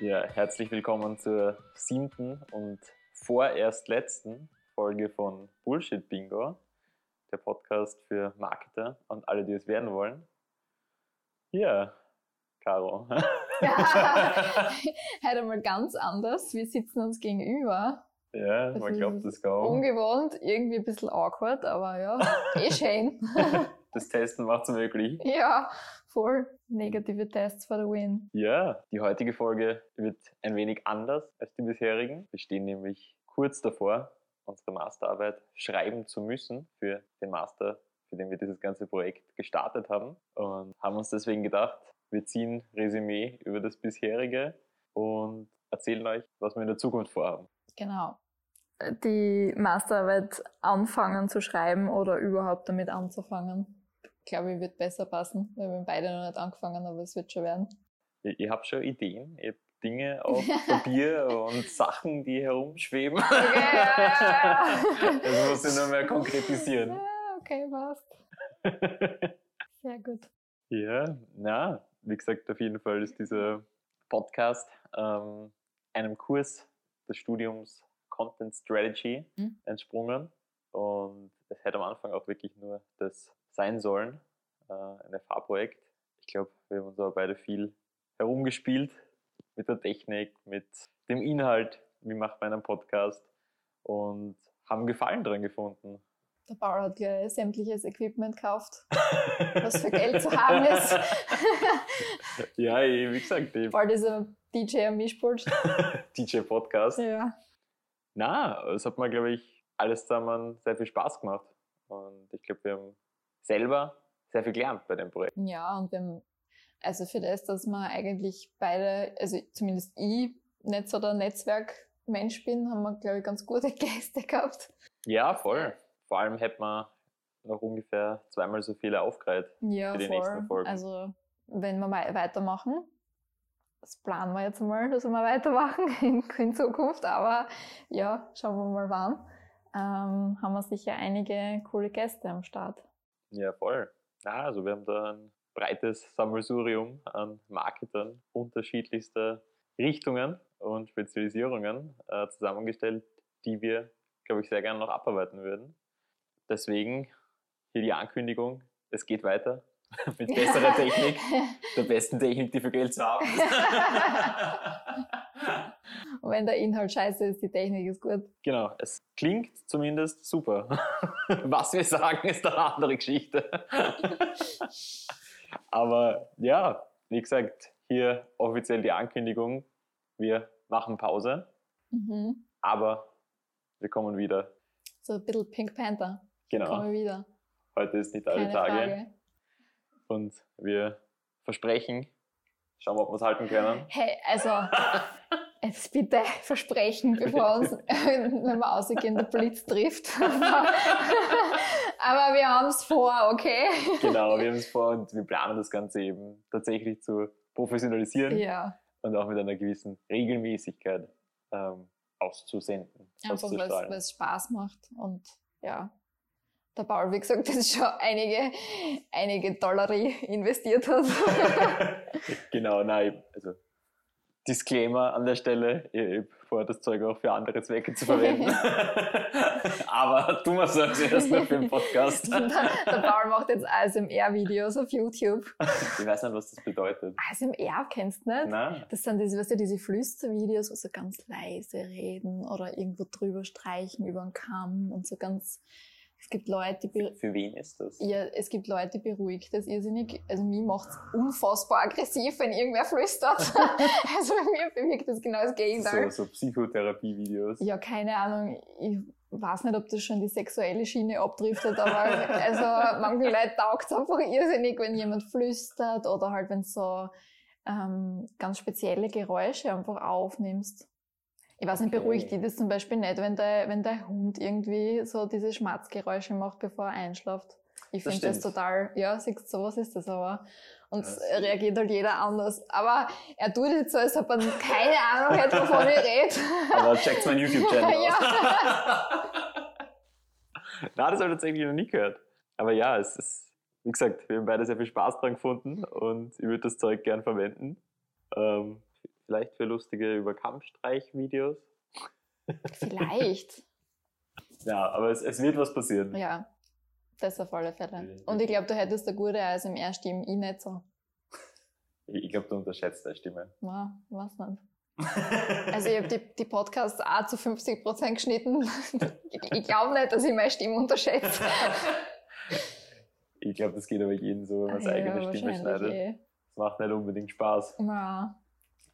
Ja, herzlich willkommen zur siebten und vorerst letzten Folge von Bullshit Bingo, der Podcast für Marketer und alle, die es werden wollen. Ja, Caro. Ja, heute mal ganz anders. Wir sitzen uns gegenüber. Ja, man glaubt ist das kaum. Ungewohnt, irgendwie ein bisschen awkward, aber ja, eh schön. Das Testen macht es möglich. ja, voll negative Tests for the win. Ja, die heutige Folge wird ein wenig anders als die bisherigen. Wir stehen nämlich kurz davor, unsere Masterarbeit schreiben zu müssen für den Master, für den wir dieses ganze Projekt gestartet haben. Und haben uns deswegen gedacht, wir ziehen Resümee über das bisherige und erzählen euch, was wir in der Zukunft vorhaben. Genau. Die Masterarbeit anfangen zu schreiben oder überhaupt damit anzufangen, glaube ich, wird besser passen, weil wir beide noch nicht angefangen, aber es wird schon werden. Ihr, ihr habt schon Ideen, ihr habt Dinge auf Papier und Sachen, die herumschweben. Okay, ja, ja. Das muss ich nur mehr konkretisieren. Ja, okay, passt. Sehr gut. Ja, na, wie gesagt, auf jeden Fall ist dieser Podcast ähm, einem Kurs des Studiums Content Strategy Mhm. entsprungen. Und es hätte am Anfang auch wirklich nur das sein sollen, ein FH-Projekt. Ich glaube, wir haben uns aber beide viel herumgespielt mit der Technik, mit dem Inhalt, wie macht man einen Podcast und haben Gefallen dran gefunden. Der Paul hat gleich sämtliches Equipment gekauft, was für Geld zu haben ist. ja, eh, wie gesagt, Bald ist er DJ am Mischpult. DJ-Podcast. Ja. Na, es hat mir, glaube ich, alles zusammen sehr viel Spaß gemacht. Und ich glaube, wir haben selber sehr viel gelernt bei dem Projekt. ja, und wir haben, also für das, dass wir eigentlich beide, also zumindest ich, nicht so der Netzwerkmensch bin, haben wir, glaube ich, ganz gute Gäste gehabt. Ja, voll. Vor allem hätte man noch ungefähr zweimal so viele aufgereiht. Ja, Für die voll. nächsten Folgen. Also, wenn wir wei- weitermachen, das planen wir jetzt mal, dass wir weitermachen in, in Zukunft, aber ja, schauen wir mal wann, ähm, haben wir sicher einige coole Gäste am Start. Ja, voll. Ja, also wir haben da ein breites Sammelsurium an Marketern unterschiedlichster Richtungen und Spezialisierungen äh, zusammengestellt, die wir, glaube ich, sehr gerne noch abarbeiten würden. Deswegen hier die Ankündigung, es geht weiter mit besserer Technik, der besten Technik, die für Geld zu haben ist. Und wenn der Inhalt scheiße ist, die Technik ist gut. genau, es klingt zumindest super. Was wir sagen, ist eine andere Geschichte. Aber ja, wie gesagt, hier offiziell die Ankündigung, wir machen Pause, Mhm. aber wir kommen wieder. So ein bisschen Pink Panther. Genau, Kommen wir wieder. heute ist nicht alle Keine Tage Frage. und wir versprechen, schauen wir, ob wir es halten können. Hey, also, jetzt bitte versprechen, bevor uns, wenn wir ausgehen, der Blitz trifft. Aber wir haben es vor, okay? Genau, wir haben es vor und wir planen das Ganze eben tatsächlich zu professionalisieren. Ja, und auch mit einer gewissen Regelmäßigkeit ähm, auszusenden. einfach weil es Spaß macht. Und ja, der Paul, wie gesagt, das schon einige, einige Dollari investiert hat. genau, nein, also Disclaimer an der Stelle, ich habe vor, das Zeug auch für andere Zwecke zu verwenden. Aber wir es also erst nur für den Podcast. der, der Paul macht jetzt ASMR-Videos auf YouTube. Ich weiß nicht, was das bedeutet. ASMR kennst du nicht? Nein? Das sind diese, weißt du, diese Flüstervideos, wo so ganz leise reden oder irgendwo drüber streichen über den Kamm und so ganz. Es gibt Leute, die, Für wen ist das? ja, es gibt Leute, beruhigt das irrsinnig. Also mich macht's unfassbar aggressiv, wenn irgendwer flüstert. also bei mir bewirkt das genau das Gegenteil. So, so Psychotherapie-Videos. Ja, keine Ahnung. Ich weiß nicht, ob das schon die sexuelle Schiene abdriftet, aber also manchen Leuten taugt es einfach irrsinnig, wenn jemand flüstert oder halt, wenn so ähm, ganz spezielle Geräusche einfach aufnimmst. Ich weiß nicht, beruhigt die das zum Beispiel nicht, wenn der, wenn der Hund irgendwie so diese Schmatzgeräusche macht, bevor er einschläft. Ich finde das total, ja, siehst du, sowas ist das aber. Und Das- reagiert halt jeder anders. Aber er tut jetzt so, als ob er keine Ahnung hätte, wovon ich rede. Aber checkt meinen YouTube-Channel aus. Ja. Na, das habe ich tatsächlich noch nie gehört. Aber ja, es ist, wie gesagt, wir haben beide sehr viel Spaß dran gefunden und ich würde das Zeug gern verwenden. Ähm, Vielleicht für lustige Überkampfstreich-Videos. Vielleicht. ja, aber es, es wird was passieren. Ja, das auf alle Fälle. Und ich glaube, du hättest eine gute ASMR-Stimme, ich nicht so. Ich, glaube, du unterschätzt deine Stimme. Ja, weiß nicht. Also ich habe die, die Podcasts auch zu 50 Prozent geschnitten. Ich glaube nicht, dass ich meine Stimme unterschätze. ich glaube, das geht aber jedem so, wenn man seine Ja, eigene Stimme schneidet. eh. Das macht nicht unbedingt Spaß. Ja.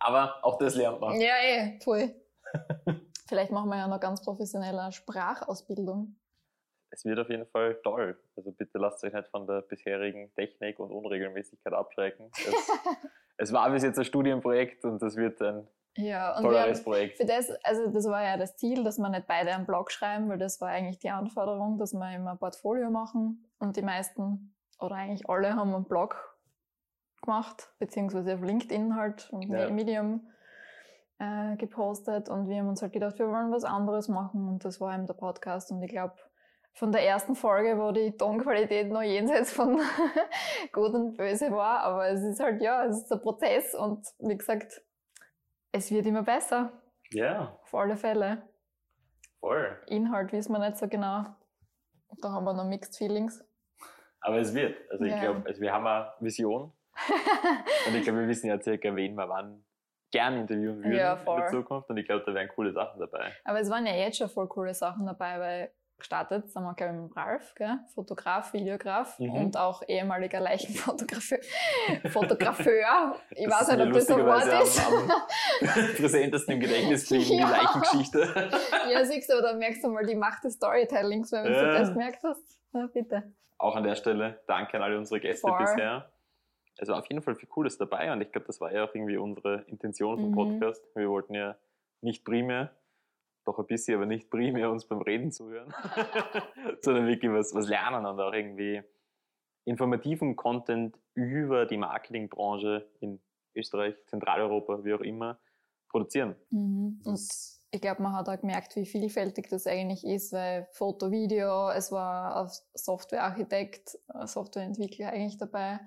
Aber auch das lernt man. ja, eh, voll. Vielleicht machen wir ja noch ganz professionelle Sprachausbildung. Es wird auf jeden Fall toll. Also bitte lasst euch nicht von der bisherigen Technik und Unregelmäßigkeit abschrecken. Es, es war bis jetzt ein Studienprojekt und das wird ein Ja, und wir haben, tolleres Projekt. für das, also das war ja das Ziel, dass wir nicht beide einen Blog schreiben, weil das war eigentlich die Anforderung, dass wir immer ein Portfolio machen. Und die meisten, oder eigentlich alle, haben einen Blog gemacht, beziehungsweise auf LinkedIn halt und Ja. Medium äh, gepostet. Und wir haben uns halt gedacht, wir wollen was anderes machen. Und das war eben der Podcast. Und ich glaube, von der ersten Folge, wo die Tonqualität noch jenseits von gut und böse war, aber es ist halt, ja, es ist ein Prozess und wie gesagt, es wird immer besser, Ja, auf alle Fälle. voll. Inhalt wissen wir nicht so genau. Da haben wir noch Mixed Feelings. Aber es wird. Also ich Ja. glaube, also wir haben eine Vision und ich glaube, wir wissen ja circa, wen wir wann gern interviewen würden Ja, in der Zukunft und ich glaube, da wären coole Sachen dabei. Aber es waren ja jetzt schon voll coole Sachen dabei, weil gestartet sind wir, glaube ich, mit Ralf, gell? Fotograf, Videograf Mhm. und auch ehemaliger Leichenfotografeur. Fotografeur. Ich weiß ist nicht, ob das ein Wort ist. Am, am präsentesten im Gedächtnis Ja. die Leichengeschichte. ja, siehst du, da merkst du mal die Macht des Storytellings, wenn Ja. du das gemerkt hast. Ja, bitte. Auch an der Stelle danke an alle unsere Gäste Voll. bisher. Es war auf jeden Fall viel Cooles dabei und ich glaube, das war ja auch irgendwie unsere Intention vom Mhm. Podcast. Wir wollten ja nicht primär, doch ein bisschen, aber nicht primär uns beim Reden zuhören, sondern wirklich was, was lernen und auch irgendwie informativen Content über die Marketingbranche in Österreich, Zentraleuropa, wie auch immer, produzieren. Mhm. Und ich glaube, man hat auch gemerkt, wie vielfältig das eigentlich ist, weil Foto, Video, es war ein Softwarearchitekt, ein Softwareentwickler eigentlich dabei.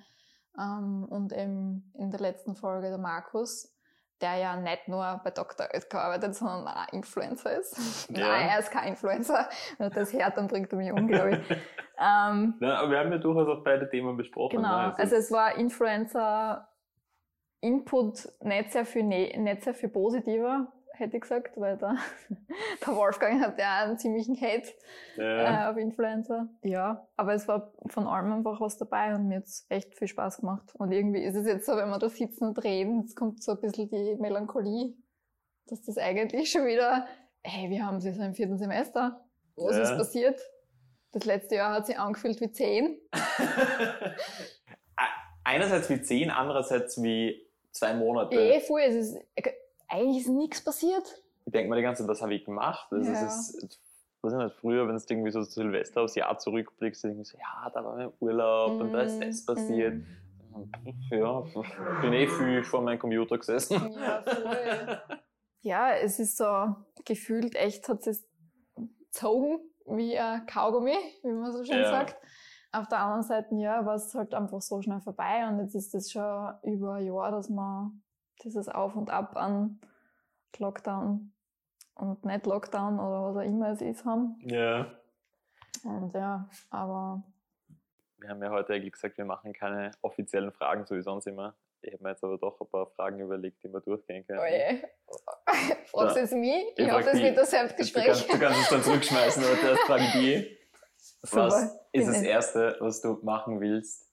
Ähm, und eben in der letzten Folge der Markus, der ja nicht nur bei Dr. Oetker arbeitet, sondern auch Influencer ist. Ja. Nein, er ist kein Influencer. Wenn er das hört, dann bringt er mich um, glaube ich. ähm, ja, aber wir haben ja durchaus auch beide Themen besprochen. Genau, ne? also es war Influencer Input nicht sehr viel, ne nicht sehr viel positiver, hätte ich gesagt, weil der, der Wolfgang hat ja einen ziemlichen Hate ja. äh, auf Influencer. Ja, aber es war von allem einfach was dabei und mir hat's echt viel Spaß gemacht. Und irgendwie ist es jetzt so, wenn wir da sitzen und reden, es kommt so ein bisschen die Melancholie, dass das eigentlich schon wieder, hey, wir haben es jetzt im vierten Semester. Was Ja. ist passiert? Das letzte Jahr hat sich angefühlt wie zehn. Einerseits wie zehn, andererseits wie zwei Monate. Eh, voll, es ist, eigentlich ist nichts passiert. Ich denke mal die ganze Zeit, was habe ich gemacht? Also Ja. es ist, weiß ich nicht, früher, wenn es irgendwie so zu Silvester aufs Jahr zurückblickst, denke ich so, ja, da war mein Urlaub und da ist das passiert. Mm. Ja, bin eh viel vor meinem Computer gesessen. Ja, voll. ja, es ist so gefühlt echt hat es gezogen wie ein Kaugummi, wie man so schön Ja. sagt. Auf der anderen Seite, ja, war es halt einfach so schnell vorbei und jetzt ist es schon über ein Jahr, dass man dieses Auf und Ab an Lockdown und nicht Lockdown oder was auch immer es ist haben. Ja. Und ja, aber Wir haben ja heute eigentlich gesagt, wir machen keine offiziellen Fragen, so wie sonst immer. Ich habe mir jetzt aber doch ein paar Fragen überlegt, die wir durchgehen können. oje. Fragst du jetzt mich? Ich, Ich hoffe, frag das wird das Du Selbstgespräch. kannst, du kannst es dann zurückschmeißen, aber zuerst frage ich die. Super. Was ist das. Erste, was du machen willst?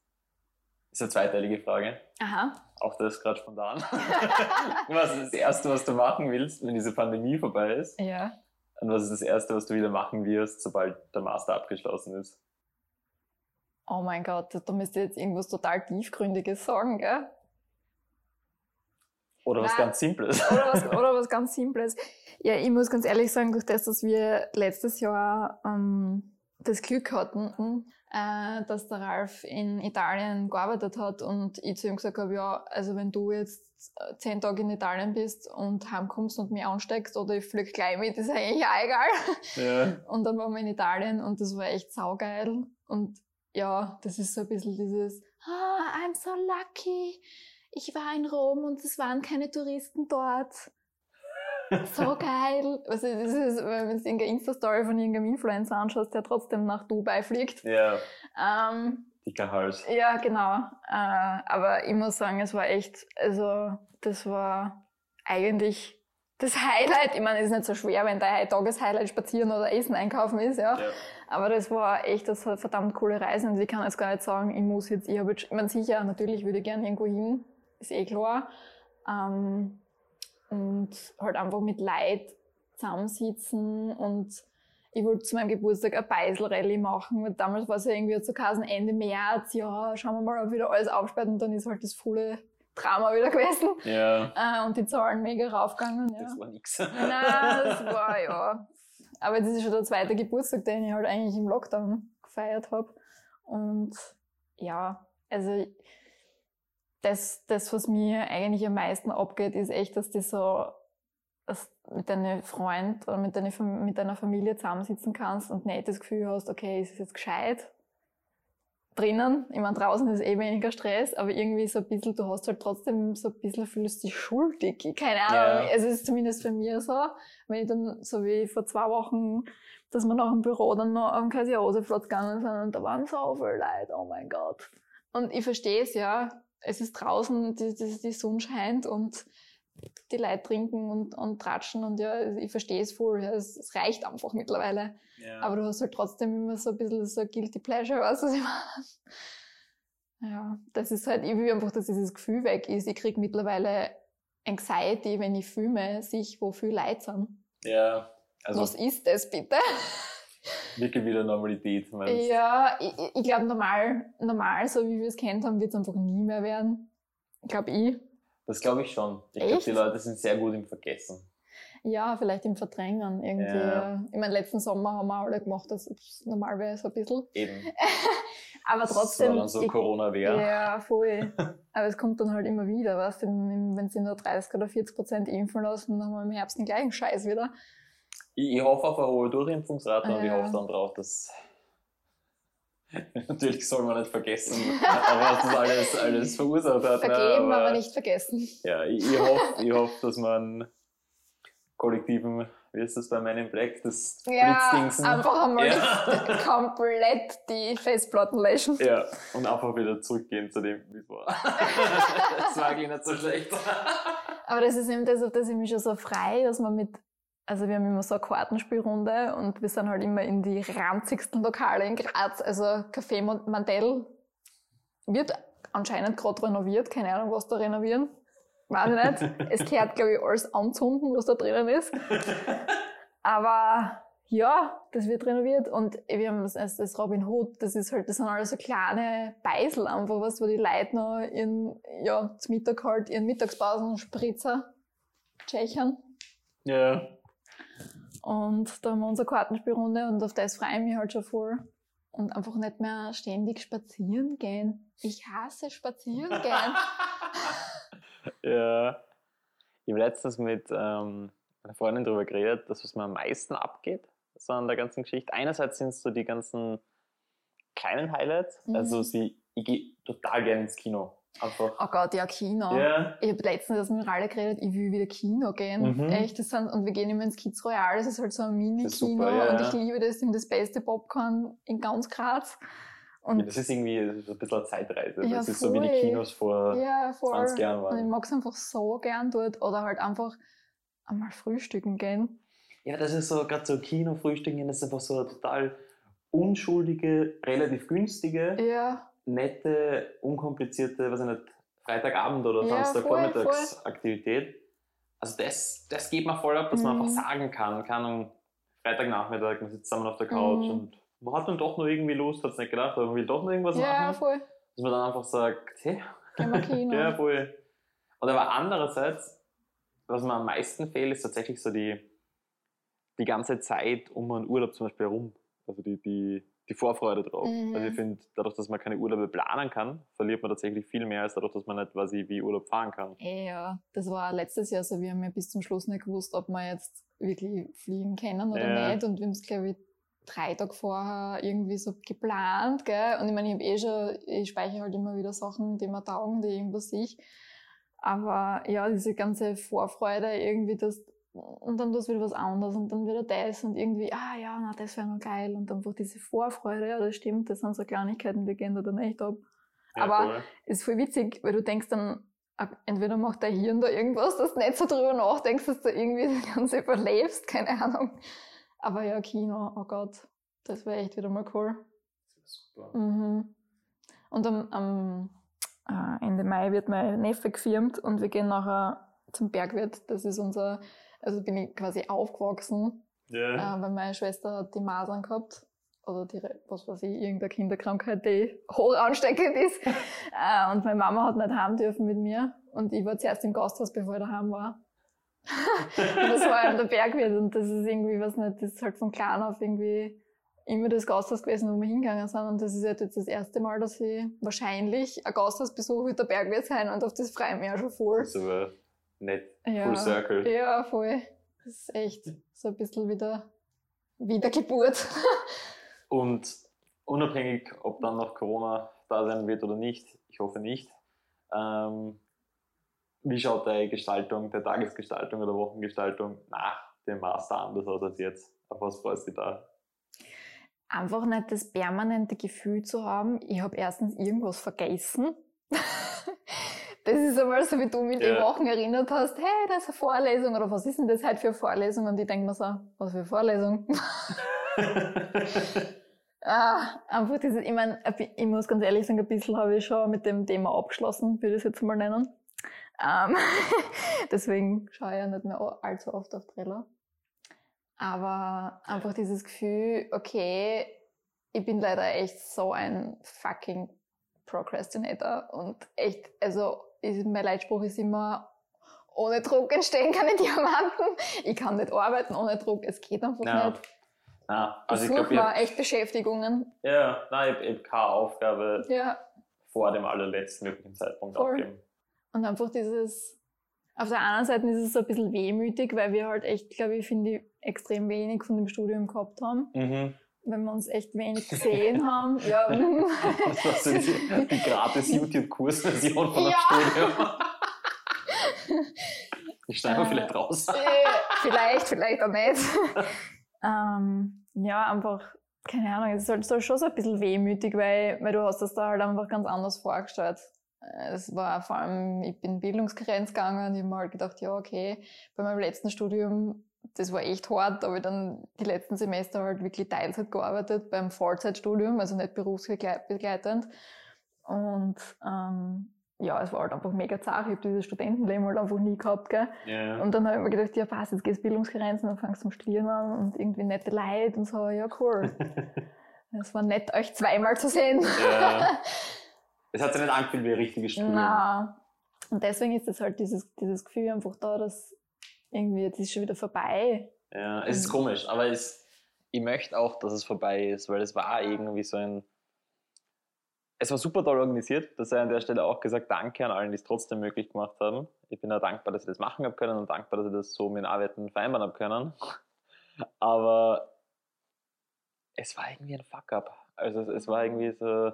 Das ist eine zweiteilige Frage. Aha. Auch das gerade spontan. was ist das Erste, was du machen willst, wenn diese Pandemie vorbei ist? Ja. Und was ist das Erste, was du wieder machen wirst, sobald der Master abgeschlossen ist? Oh mein Gott, da müsst ihr jetzt irgendwas total Tiefgründiges sagen, gell? Oder was Nein. ganz Simples? Oder was, oder was ganz Simples. Ja, ich muss ganz ehrlich sagen, durch das, dass wir letztes Jahr ähm, das Glück hatten, äh, dass der Ralf in Italien gearbeitet hat und ich zu ihm gesagt habe, ja, also wenn du jetzt äh, zehn Tage in Italien bist und heimkommst und mich ansteckst oder ich flieg gleich mit, ist eigentlich auch egal. Ja. Und dann waren wir in Italien und das war echt saugeil. Und ja, das ist so ein bisschen dieses, ah, I'm so lucky. ich war in Rom und es waren keine Touristen dort. So geil. Also, das ist, wenn du irgendeine Insta-Story von irgendeinem Influencer anschaust, der trotzdem nach Dubai fliegt. Ja. Ähm, Dicker Hals. ja, genau. Äh, aber ich muss sagen, es war echt, also, das war eigentlich das Highlight. Ich meine, es ist nicht so schwer, wenn dein Tageshighlight spazieren oder Essen einkaufen ist, ja. Ja. Aber das war echt das war verdammt coole Reise und ich kann jetzt gar nicht sagen, ich muss jetzt, ich habe jetzt, ich meine, sicher, natürlich würde ich gerne irgendwo hin, ist eh klar. Ähm, und halt einfach mit Leid zusammensitzen und ich wollte zu meinem Geburtstag ein Beisel-Rallye machen, weil damals war es ja irgendwie zu Kasen Ende März, ja, schauen wir mal, ob wieder alles aufsperrt und dann ist halt das volle Drama wieder gewesen. Ja. Äh, und die Zahlen mega raufgegangen. Ja. Das war nix. Nein, das war ja. Aber das ist schon der zweite Geburtstag, den ich halt eigentlich im Lockdown gefeiert habe. Und ja, also das, das, was mir eigentlich am meisten abgeht, ist echt, dass du so dass mit deinem Freund oder mit, deiner Fam- mit deiner Familie zusammensitzen kannst und nicht das Gefühl hast, okay, ist es jetzt gescheit drinnen. Ich meine, draußen ist eh weniger Stress, aber irgendwie so ein bisschen, du hast halt trotzdem so ein bisschen, fühlst dich schuldig. Keine Ahnung, Ja. es ist zumindest für mich so, wenn ich dann, so wie vor zwei Wochen, dass wir nach dem Büro dann noch am Kaiser-Josef-Platz gegangen sind und da waren so viele Leute, oh mein Gott. Und ich verstehe es ja, es ist draußen, die, die, die Sonne scheint und die Leute trinken und, und tratschen und ja, ich verstehe es voll, ja, es, es reicht einfach mittlerweile. Ja. Aber du hast halt trotzdem immer so ein bisschen so Guilty Pleasure, weißt du, was ich meine? Ja, das ist halt, ich will einfach, dass dieses Gefühl weg ist. Ich krieg mittlerweile Anxiety, wenn ich filme, sich, wo viel Leid sind. ja. Also was ist das bitte? Wirklich wieder Normalität. meinst du? Ja, ich, ich- glaube, normal, normal, so wie wir es kennt haben, wird es einfach nie mehr werden. Glaube ich. Das glaube ich schon. Ich glaube, die Leute sind sehr gut im Vergessen. Ja, vielleicht im Verdrängen irgendwie. Ja. Ich meine, letzten Sommer haben wir alle gemacht, dass es normal wäre, so ein bisschen. Eben. Aber Das trotzdem. war dann so ich- Corona-Wehr. Ja, voll. Aber es kommt dann halt immer wieder, weißt du, wenn sie nur 30 oder 40 Prozent impfen lassen, dann haben wir im Herbst den gleichen Scheiß wieder. Ich, ich hoffe auf eine hohe Durchimpfungsrate und ich Ja. hoffe dann drauf, dass. Natürlich soll man nicht vergessen, was das alles, alles verursacht hat. ne, Vergeben, aber nicht vergessen. Ja, ich, ich hoffe, ich hoff, dass man kollektiven, wie ist das bei Men in Black, das Ja, Blitzdingsen. einfach einmal Ja. komplett die Festplatten löschen. Ja, und einfach wieder zurückgehen zu dem, wie es war. das war eigentlich nicht so schlecht. Aber das ist eben das, auf das ich mich schon so frei, dass man mit, also wir haben immer so eine Kartenspielrunde und wir sind halt immer in die ranzigsten Lokale in Graz, also Café Mandel wird anscheinend gerade renoviert, keine Ahnung, was da renovieren. Weiß ich nicht. Es gehört, glaube ich, alles anzünden, was da drinnen ist. Aber ja, das wird renoviert und wir haben das, das Robin Hood, das ist halt, das sind alles so kleine Beisel einfach, was, wo die Leute noch ihren, ja, zum Mittag halt ihren Mittagspausen-Spritzer tschechern. Ja. Und da haben wir unsere Kartenspielrunde und auf das freue ich mich halt schon voll. Und einfach nicht mehr ständig spazieren gehen. Ich hasse spazieren gehen. Ja. Ich habe letztens mit ähm, einer Freundin darüber geredet, dass was mir am meisten abgeht, so an der ganzen Geschichte. Einerseits sind es so die ganzen kleinen Highlights. Mhm. Also sie, ich gehe total gerne ins Kino. Einfach. Oh Gott, ja, Kino. Ja. Ich habe letztens das mit Ralle geredet, ich will wieder Kino gehen. Mhm. Echt, das sind, und wir gehen immer ins Kids Royal, das ist halt so ein Mini-Kino. ja, und ich liebe das, in das beste Popcorn in ganz Graz. Und ja. Das ist irgendwie so ein bisschen eine Zeitreise. Ja, das ist so wie die. Kinos vor ja, voll. 20 Jahren Und ich waren. mag es einfach so gern dort. Oder halt einfach einmal frühstücken gehen. Ja, das ist so, gerade so Kinofrühstücken, das ist einfach so eine total unschuldige, relativ günstige, Ja, nette, unkomplizierte, was ich nicht, Freitagabend oder Ja, Samstagvormittagsaktivität. Also das, das geht mir voll ab, dass man Mhm. einfach sagen kann, kann am Freitagnachmittag, man sitzt zusammen auf der Couch Mhm. und man hat dann doch noch irgendwie Lust, hat es nicht gedacht, aber man will doch noch irgendwas ja, machen. voll. Dass man dann einfach sagt, hey, ja, voll. Und aber andererseits, was mir am meisten fehlt, ist tatsächlich so die, die ganze Zeit um einen Urlaub zum Beispiel herum. Also die, die, die Vorfreude drauf. Mhm. Also ich finde, dadurch, dass man keine Urlaube planen kann, verliert man tatsächlich viel mehr, als dadurch, dass man nicht weiß, wie Urlaub fahren kann. Eh, ja, das war letztes Jahr so. Wir haben ja bis zum Schluss nicht gewusst, ob wir jetzt wirklich fliegen können oder Ja. nicht. Und wir haben es, glaube ich, drei Tage vorher irgendwie so geplant, gell? Und ich meine, ich habe eh schon, ich speichere halt immer wieder Sachen, die mir taugen, die irgendwas ich. Aber ja, diese ganze Vorfreude irgendwie, das, und dann tust du wieder was anderes und dann wieder das und irgendwie, ah ja, na, das wäre noch geil und einfach diese Vorfreude, ja, das stimmt, das sind so Kleinigkeiten, die gehen da dann echt ab. Ja, Aber voll. ist voll witzig, weil du denkst dann, entweder macht dein Hirn da irgendwas, dass du nicht so drüber nachdenkst, dass du irgendwie das Ganze überlebst, keine Ahnung. Aber ja, Kino, oh Gott, das wäre echt wieder mal cool. Super. Mhm. Und am, am äh, Ende Mai wird mein Neffe gefirmt und wir gehen nachher zum Bergwirt. Das ist unser, also bin ich quasi aufgewachsen, yeah. äh, weil meine Schwester hat die Masern gehabt oder die, was weiß ich, irgendeine Kinderkrankheit, die hoch ansteckend ist. äh, und meine Mama hat nicht heim dürfen mit mir. Und ich war zuerst im Gasthaus, bevor ich daheim war. und das war eben der Bergwirt. Und das ist irgendwie, was nicht, das ist halt von klein auf irgendwie immer das Gasthaus gewesen, wo wir hingegangen sind. Und das ist halt jetzt das erste Mal, dass ich wahrscheinlich ein Gasthaus besuche mit der Bergwirt sein. Und auf das freue ich mich auch schon voll. Das nett. Ja, Full Circle. Ja, voll. Das ist echt so ein bisschen wieder Wiedergeburt. Und unabhängig, ob dann noch Corona da sein wird oder nicht, ich hoffe nicht, ähm, wie schaut deine Gestaltung, der Tagesgestaltung oder Wochengestaltung nach dem Master anders aus als jetzt? Auf was freust du dich da? Einfach nicht das permanente Gefühl zu haben, ich habe erstens irgendwas vergessen. das ist einmal so, wie du mich ja. die Wochen erinnert hast, hey, das ist eine Vorlesung oder was ist denn das heute für eine Vorlesung? Und ich denke mir so, was für eine Vorlesung? ah, einfach dieses, ich meine, ich muss ganz ehrlich sagen, ein bisschen habe ich schon mit dem Thema abgeschlossen, würde ich es jetzt mal nennen. Ähm, deswegen schaue ich ja nicht mehr allzu oft auf Trailer. Aber einfach dieses Gefühl, okay, ich bin leider echt so ein fucking Procrastinator und echt, also mein Leitspruch ist immer, ohne Druck entstehen keine Diamanten. Ich kann nicht arbeiten ohne Druck, es geht einfach ja. nicht. Ja, also ich, ich glaube, mal echt Beschäftigungen. Ja, nein, ich habe keine Aufgabe ja. vor dem allerletzten möglichen Zeitpunkt Voll. abgeben. Und einfach dieses, auf der anderen Seite ist es so ein bisschen wehmütig, weil wir halt echt, glaube ich, finde ich, extrem wenig von dem Studium gehabt haben. Mhm. Wenn wir uns echt wenig gesehen haben. Ja. Das so die, gratis YouTube-Kursversion von dem ja. Studium. Ich schneide äh, vielleicht raus. Äh, vielleicht, vielleicht auch nicht. Ähm, ja, einfach, keine Ahnung, es ist halt schon so ein bisschen wehmütig, weil, weil du hast das da halt einfach ganz anders vorgestellt. Es war vor allem, ich bin Bildungsgrenz gegangen und ich habe mir halt gedacht, ja, okay, bei meinem letzten Studium, das war echt hart, da habe ich dann die letzten Semester halt wirklich Teilzeit gearbeitet beim Vollzeitstudium, also nicht berufsbegleitend. Und ähm, ja, es war halt einfach mega zart. Ich habe dieses Studentenleben halt einfach nie gehabt, gell. Yeah. Und dann habe ich mir gedacht, ja passt, jetzt gehst du Bildungsgrenzen, dann fangst du zum Studieren an und irgendwie nette Leute und so, ja cool. es war nett, euch zweimal zu sehen. Ja. Es hat sich nicht angefühlt wie ein richtiges Studium. Nein. Und deswegen ist es halt dieses, dieses Gefühl einfach da, dass irgendwie jetzt ist schon wieder vorbei. Ja, es ist komisch, aber es, ich möchte auch, dass es vorbei ist, weil es war irgendwie so ein es war super toll organisiert. Das sei an der Stelle auch gesagt, danke an allen, die es trotzdem möglich gemacht haben. Ich bin auch dankbar, dass ich das machen habe können und dankbar, dass ich das so mit Arbeiten vereinbaren habe können. Aber es war irgendwie ein Fuck-up. Also es, es, war irgendwie so.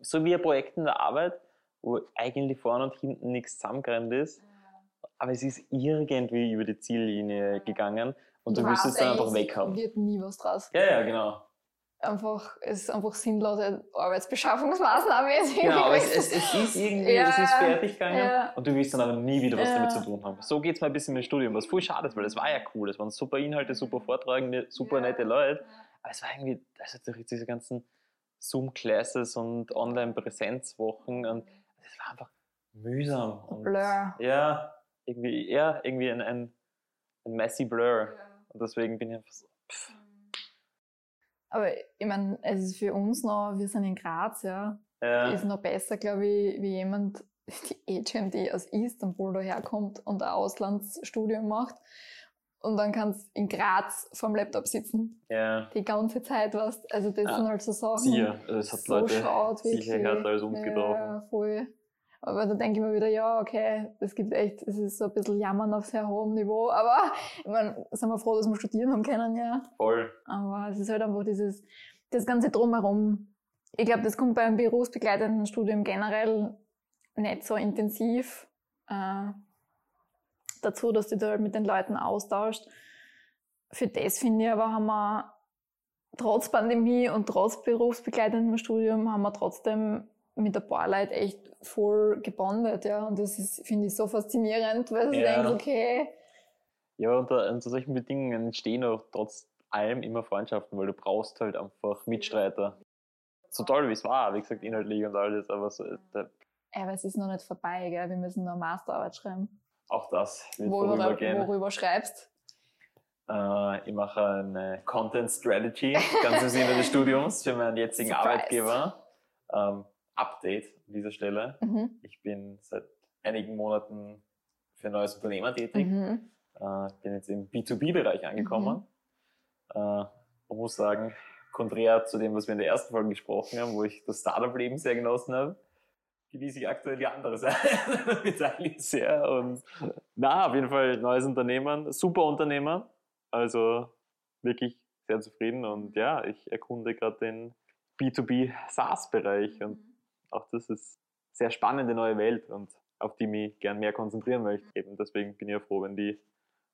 So wie ein Projekt in der Arbeit, wo eigentlich vorne und hinten nichts zusammengerannt ist, aber es ist irgendwie über die Ziellinie gegangen und du, du willst es dann einfach weg haben. wird nie was draus. Ja, ja, genau einfach, es ist einfach sinnlose Arbeitsbeschaffungsmaßnahme. Genau, es, es, es, ist irgendwie, ja, es ist fertig gegangen ja. und du willst dann aber nie wieder was ja. damit zu tun haben. So geht es mal ein bisschen im Studium, was voll schade ist, weil es war ja cool, es waren super Inhalte, super Vortragende, super nette Leute, aber es war irgendwie, also durch diese ganzen Zoom-Classes und Online-Präsenzwochen und es war einfach mühsam. Und, Blur. Ja, irgendwie, ja, irgendwie ein, ein, ein messy Blur. Und deswegen bin ich einfach so, pff. Aber ich meine, es ist für uns noch, wir sind in Graz, ja, ja. ist noch besser, glaube ich, wie jemand, die HMD aus Istanbul daherkommt und ein Auslandsstudium macht. Und dann kannst du in Graz vom Laptop sitzen. Ja. Die ganze Zeit, was. Also, das ja. sind halt so Sachen. Sicher, es hat so Leute schaut, sicher als uns getroffen. Ja, voll. Aber da denke ich mir wieder, ja, okay, es gibt echt, es ist so ein bisschen Jammern auf sehr hohem Niveau. Aber ich meine, sind wir froh, dass wir studieren haben können, ja. Voll. Aber es ist halt einfach dieses, das Ganze drumherum ich glaube, das kommt beim berufsbegleitenden Studium generell nicht so intensiv äh, dazu, dass du da halt mit den Leuten austauscht. Für das finde ich aber, haben wir trotz Pandemie und trotz berufsbegleitendem Studium haben wir trotzdem mit ein paar Leuten echt voll gebondet, ja. Und das ist, finde ich, so faszinierend, weil du ja. denkst, okay. Ja, unter, unter solchen Bedingungen entstehen auch trotz allem immer Freundschaften, weil du brauchst halt einfach Mitstreiter. So toll wie es war, wie gesagt, inhaltlich und alles, aber so. Ja, aber es ist noch nicht vorbei, gell? Wir müssen noch Masterarbeit schreiben. Auch das wird worüber, vorübergehen. Worüber schreibst? Äh, ich mache eine Content Strategy, ganz im Sinne des Studiums, für meinen jetzigen Surprise. Arbeitgeber. Ähm, Update an dieser Stelle. Mhm. Ich bin seit einigen Monaten für ein neues Unternehmer tätig. Mhm. Äh, bin jetzt im B2B-Bereich angekommen. Mhm. Äh, man muss sagen, konträr zu dem, was wir in der ersten Folge gesprochen haben, wo ich das Startup-Leben sehr genossen habe, genieße ich aktuell die andere Seite mit sehr. Und na, auf jeden Fall neues Unternehmen, super Unternehmer. Also wirklich sehr zufrieden und ja, ich erkunde gerade den B2B SaaS-Bereich und auch das ist sehr spannende neue Welt und auf die mich gern mehr konzentrieren möchte. Eben deswegen bin ich ja froh, wenn die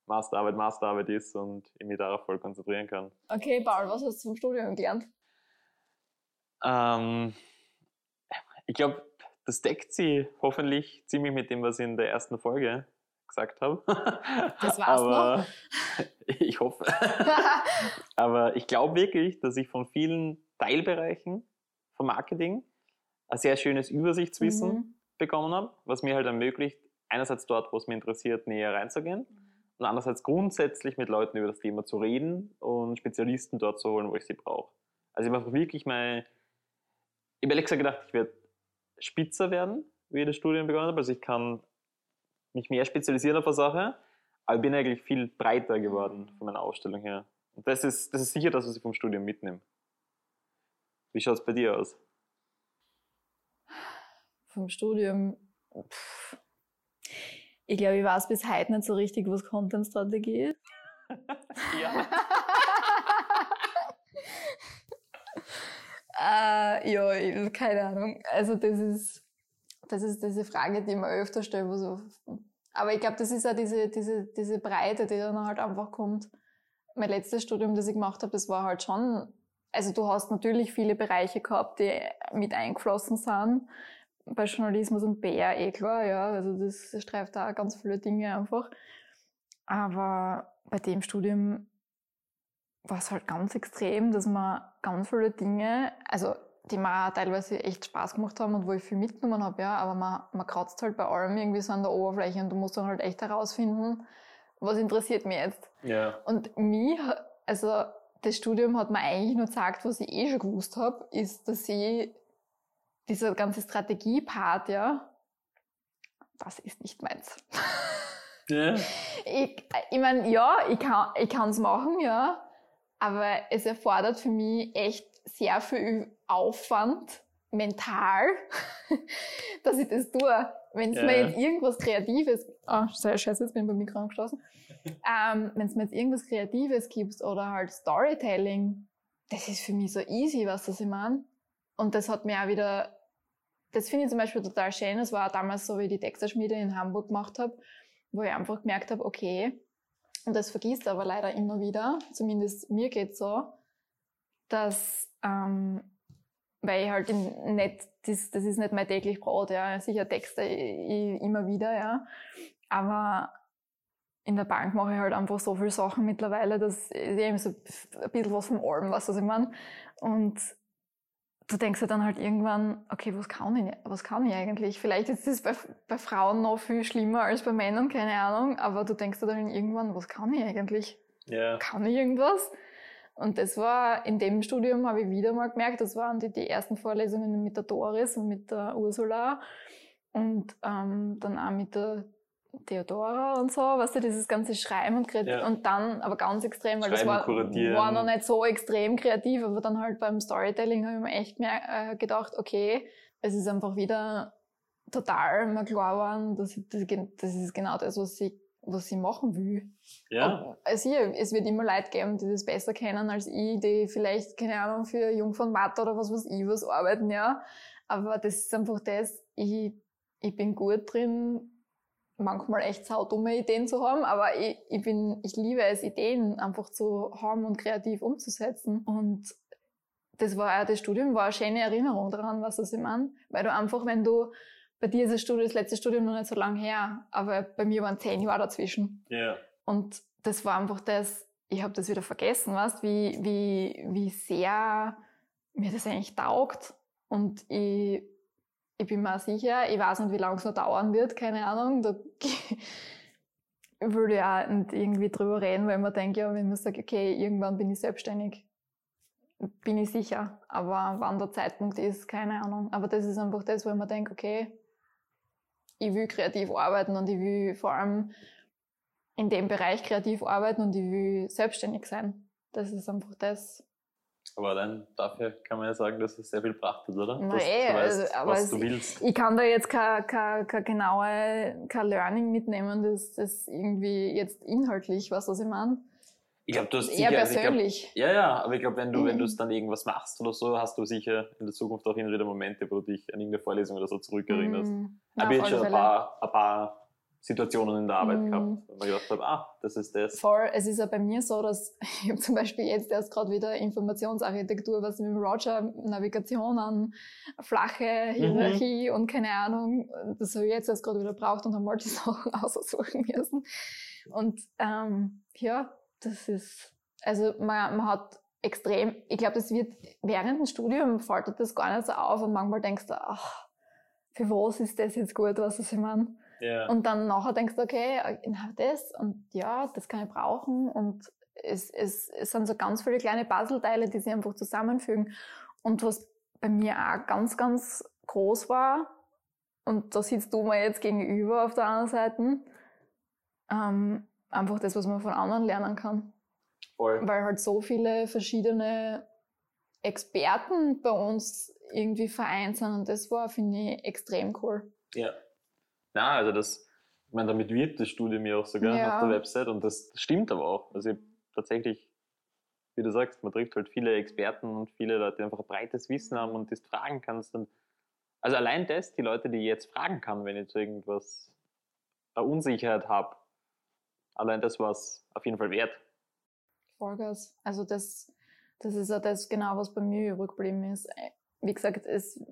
Masterarbeit Masterarbeit ist und ich mich darauf voll konzentrieren kann. Okay, Paul, was hast du vom Studium gelernt? Ähm, ich glaube, das deckt sie hoffentlich ziemlich mit dem, was ich in der ersten Folge gesagt habe. Das war's Aber noch. ich hoffe. Aber ich glaube wirklich, dass ich von vielen Teilbereichen vom Marketing ein sehr schönes Übersichtswissen mhm. bekommen habe, was mir halt ermöglicht, einerseits dort, wo es mir interessiert, näher reinzugehen und andererseits grundsätzlich mit Leuten über das Thema zu reden und Spezialisten dort zu holen, wo ich sie brauche. Also ich habe wirklich mal, ich habe ehrlich gesagt gedacht, ich werde spitzer werden, wie ich das Studium begonnen habe. Also ich kann mich mehr spezialisieren auf eine Sache, aber ich bin eigentlich viel breiter geworden von meiner Ausstellung her. Und das ist, das ist sicher das, was ich vom Studium mitnehme. Wie schaut es bei dir aus? Vom Studium. Pff. Ich glaube, ich weiß bis heute nicht so richtig, was Content-Strategie ist. ja. äh, ja, keine Ahnung. Also das ist, das ist diese Frage, die man öfter stellt. So, aber ich glaube, das ist auch diese, diese, diese Breite, die dann halt einfach kommt. Mein letztes Studium, das ich gemacht habe, das war halt schon, also du hast natürlich viele Bereiche gehabt, die mit eingeflossen sind bei Journalismus und PR eh klar, ja. Also das streift da ganz viele Dinge einfach. Aber bei dem Studium war es halt ganz extrem, dass man ganz viele Dinge, also die mir teilweise echt Spaß gemacht haben und wo ich viel mitgenommen habe, ja, aber man, man kratzt halt bei allem irgendwie so an der Oberfläche und du musst dann halt echt herausfinden, was interessiert mich jetzt. Ja. Und mich, also das Studium hat mir eigentlich nur gesagt, was ich eh schon gewusst habe, ist, dass ich dieser ganze Strategie-Part, ja, das ist nicht meins. Ja. Ich, ich meine, ja, ich kann ich kann's machen, ja, aber es erfordert für mich echt sehr viel Aufwand, mental, dass ich das tue. Wenn es ja. mir jetzt irgendwas Kreatives, oh, scheiße, jetzt bin ich beim Mikro angeschlossen. ähm, Wenn es mir jetzt irgendwas Kreatives gibt oder halt Storytelling, das ist für mich so easy, was das ich meine. Und das hat mir auch wieder das finde ich zum Beispiel total schön. Das war damals so, wie ich die Texterschmiede in Hamburg gemacht habe, wo ich einfach gemerkt habe, okay, und das vergisst aber leider immer wieder, zumindest mir geht's so, dass, ähm, weil ich halt nicht, das, das ist nicht mein täglich Brot, ja, sicher Texte ich, immer wieder, ja, aber in der Bank mache ich halt einfach so viele Sachen mittlerweile, dass ich eben so ein bisschen was vom Allem, was ich meine. Und du denkst ja dann halt irgendwann, okay, was kann ich, was kann ich eigentlich? Vielleicht ist das bei, bei Frauen noch viel schlimmer als bei Männern, keine Ahnung, aber du denkst dann irgendwann, was kann ich eigentlich? Ja. Kann ich irgendwas? Und das war, in dem Studium habe ich wieder mal gemerkt, das waren die, die ersten Vorlesungen mit der Doris und mit der Ursula und ähm, dann auch mit der Theodora und so, weißt du, dieses ganze Schreiben und kreativ ja. und dann aber ganz extrem, weil Schreiben, das war, war noch nicht so extrem kreativ, aber dann halt beim Storytelling habe ich mir echt mehr äh, gedacht, okay, es ist einfach wieder total mir klar geworden, dass das, das ist genau das, was ich was ich machen will. Ja. Also es wird immer Leute geben, die das besser kennen als ich, die vielleicht, keine Ahnung, für Jung von Matt oder was weiß ich was arbeiten, ja. Aber das ist einfach das, ich, ich bin gut drin, manchmal echt saudumme Ideen zu haben, aber ich, ich bin, ich liebe es, Ideen einfach zu haben und kreativ umzusetzen. Und das war auch, das Studium war eine schöne Erinnerung daran, was das ich meine. Weil du einfach, wenn du, bei dir ist das, Studium, das letzte Studium noch nicht so lange her, aber bei mir waren zehn Jahre dazwischen. Ja. Yeah. Und das war einfach das, ich habe das wieder vergessen, weißt, wie, wie, wie sehr mir das eigentlich taugt. Und ich, ich bin mir sicher, ich weiß nicht, wie lange es noch dauern wird, keine Ahnung. Da würde ich auch nicht irgendwie drüber reden, weil man denkt, ja, wenn man sagt, okay, irgendwann bin ich selbstständig, bin ich sicher. Aber wann der Zeitpunkt ist, keine Ahnung. Aber das ist einfach das, wo man denkt, okay, ich will kreativ arbeiten und ich will vor allem in dem Bereich kreativ arbeiten und ich will selbstständig sein. Das ist einfach das. Aber dann dafür kann man ja sagen, dass es sehr viel gebracht hat, oder? Dass ey, du weißt, also, aber was du willst. Ich kann da jetzt kein, kein, kein genaue kein Learning mitnehmen, das, das irgendwie jetzt inhaltlich, was das ich meine. Ich glaube, du hast sicher, eher persönlich. Also glaub, ja, ja, aber ich glaube, wenn du, mhm. wenn du es dann irgendwas machst oder so, hast du sicher in der Zukunft auch immer wieder Momente, wo du dich an irgendeine Vorlesung oder so zurückerinnerst. Mhm. Aber ich schon ein paar, ein paar Situationen in der Arbeit mhm. gehabt, wo man gedacht habe, ah, das ist das. Voll, es ist ja bei mir so, dass ich habe zum Beispiel jetzt erst gerade wieder Informationsarchitektur, was mit Roger Navigation an, flache Hierarchie mhm. und keine Ahnung, das habe ich jetzt erst gerade wieder braucht und habe mal die Sachen aussuchen müssen. Und ähm, ja, das ist, also man, man hat extrem, ich glaube, das wird während dem Studium fällt das gar nicht so auf und manchmal denkst du, ach, für was ist das jetzt gut, was ich meine? Und dann nachher denkst du, okay, das und ja, das kann ich brauchen und es, es, es sind so ganz viele kleine Puzzleteile, die sich einfach zusammenfügen. Und was bei mir auch ganz, ganz groß war, und da sitzt du mir jetzt gegenüber auf der anderen Seite, ähm, einfach das, was man von anderen lernen kann. Voll. Weil halt so viele verschiedene Experten bei uns irgendwie vereint sind und das war, finde ich, extrem cool. Ja. Na, also das, ich meine, damit wird das Studium ja auch sogar ja. auf der Website und das stimmt aber auch. Also ich tatsächlich, wie du sagst, man trifft halt viele Experten und viele Leute, die einfach ein breites Wissen haben und das fragen kannst. Und also allein das, die Leute, die ich jetzt fragen kann, wenn ich zu irgendwas eine Unsicherheit habe, allein das war es auf jeden Fall wert. Vollgas. Also das, das ist ja das genau, was bei mir übrig geblieben ist. Wie gesagt, es,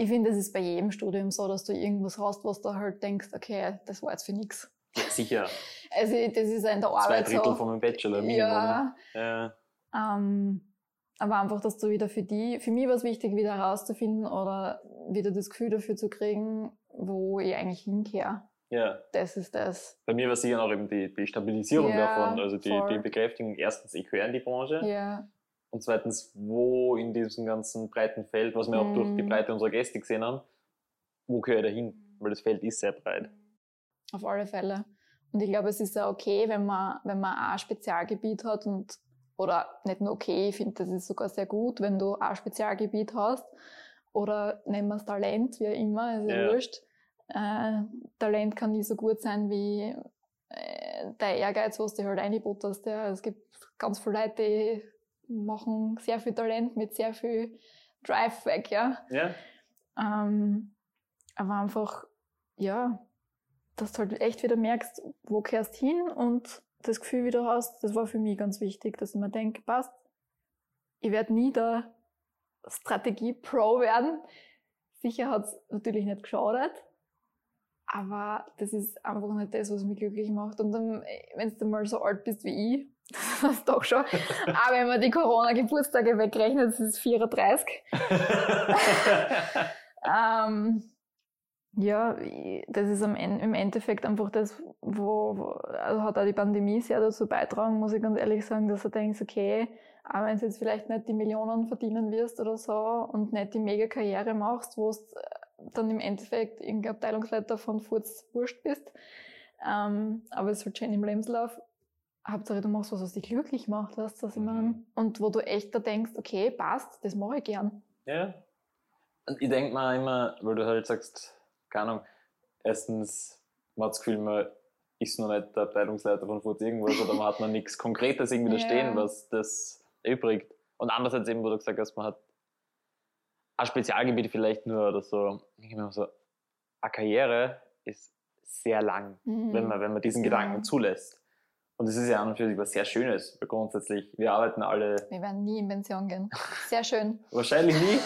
ich finde, es ist bei jedem Studium so, dass du irgendwas hast, was du halt denkst, okay, das war jetzt für nichts. Sicher. Also das ist in der Arbeit Zwei Drittel so. von meinem Bachelor Minimum. Ja. ja. Ähm, aber einfach, dass du wieder für die, für mich war es wichtig, wieder herauszufinden oder wieder das Gefühl dafür zu kriegen, wo ich eigentlich hinkehre. Ja. Das ist das. Bei mir war sicher auch eben die, die Stabilisierung ja, davon, also die, die Bekräftigung, erstens, ich gehöre in die Branche. Ja. Und zweitens, wo in diesem ganzen breiten Feld, was wir mhm. auch durch die mhm. Breite unserer Gäste gesehen haben, wo gehöre ich da hin? Weil das Feld ist sehr breit. Auf alle Fälle. Und ich glaube, es ist ja okay, wenn man, wenn man ein Spezialgebiet hat und, oder nicht nur okay, ich finde, das ist sogar sehr gut, wenn du ein Spezialgebiet hast. Oder nennen wir es Talent, wie immer, ist ja, ja wurscht äh, Talent kann nie so gut sein wie äh, der Ehrgeiz, was du halt einbutterst. Ja. Es gibt ganz viele Leute, die machen sehr viel Talent mit sehr viel Drive weg, ja. ja. Ähm, aber einfach, ja, dass du halt echt wieder merkst, wo kehrst hin und das Gefühl wieder hast, das war für mich ganz wichtig, dass ich mir denke, passt, ich werde nie der Strategie-Pro werden. Sicher hat es natürlich nicht geschadet, aber das ist einfach nicht das, was mich glücklich macht. Und wenn du mal so alt bist wie ich, doch schon. Aber wenn man die Corona-Geburtstage wegrechnet, ist 34. ähm, ja, das ist im Endeffekt einfach das, wo, wo also hat auch die Pandemie sehr dazu beitragen, muss ich ganz ehrlich sagen, dass du denkst, okay, auch wenn du jetzt vielleicht nicht die Millionen verdienen wirst oder so und nicht die Mega-Karriere machst, wo du dann im Endeffekt irgendein Abteilungsleiter von Furz wurscht bist. Ähm, aber es halt schön im Lebenslauf. Hauptsache, du machst was, was dich glücklich macht, weißt du, was ich meine? Mhm. Und wo du echt da denkst, okay, passt, das mache ich gern. Ja. Und ich denke mal immer, weil du halt sagst, keine Ahnung, erstens, man hat das Gefühl, man ist noch nicht der Abteilungsleiter von Furz irgendwas oder man hat noch nichts Konkretes irgendwie da Ja. stehen, was das erübrigt. Und andererseits eben, wo du gesagt hast, man hat ein Spezialgebiet vielleicht nur oder so. Ich denke mir so, eine Karriere ist sehr lang, Mhm. wenn, man, wenn man diesen Ja. Gedanken zulässt. Und es ist ja an und für sich was sehr Schönes, weil grundsätzlich. Wir arbeiten alle Wir werden nie in Pension gehen. Sehr schön. wahrscheinlich nie,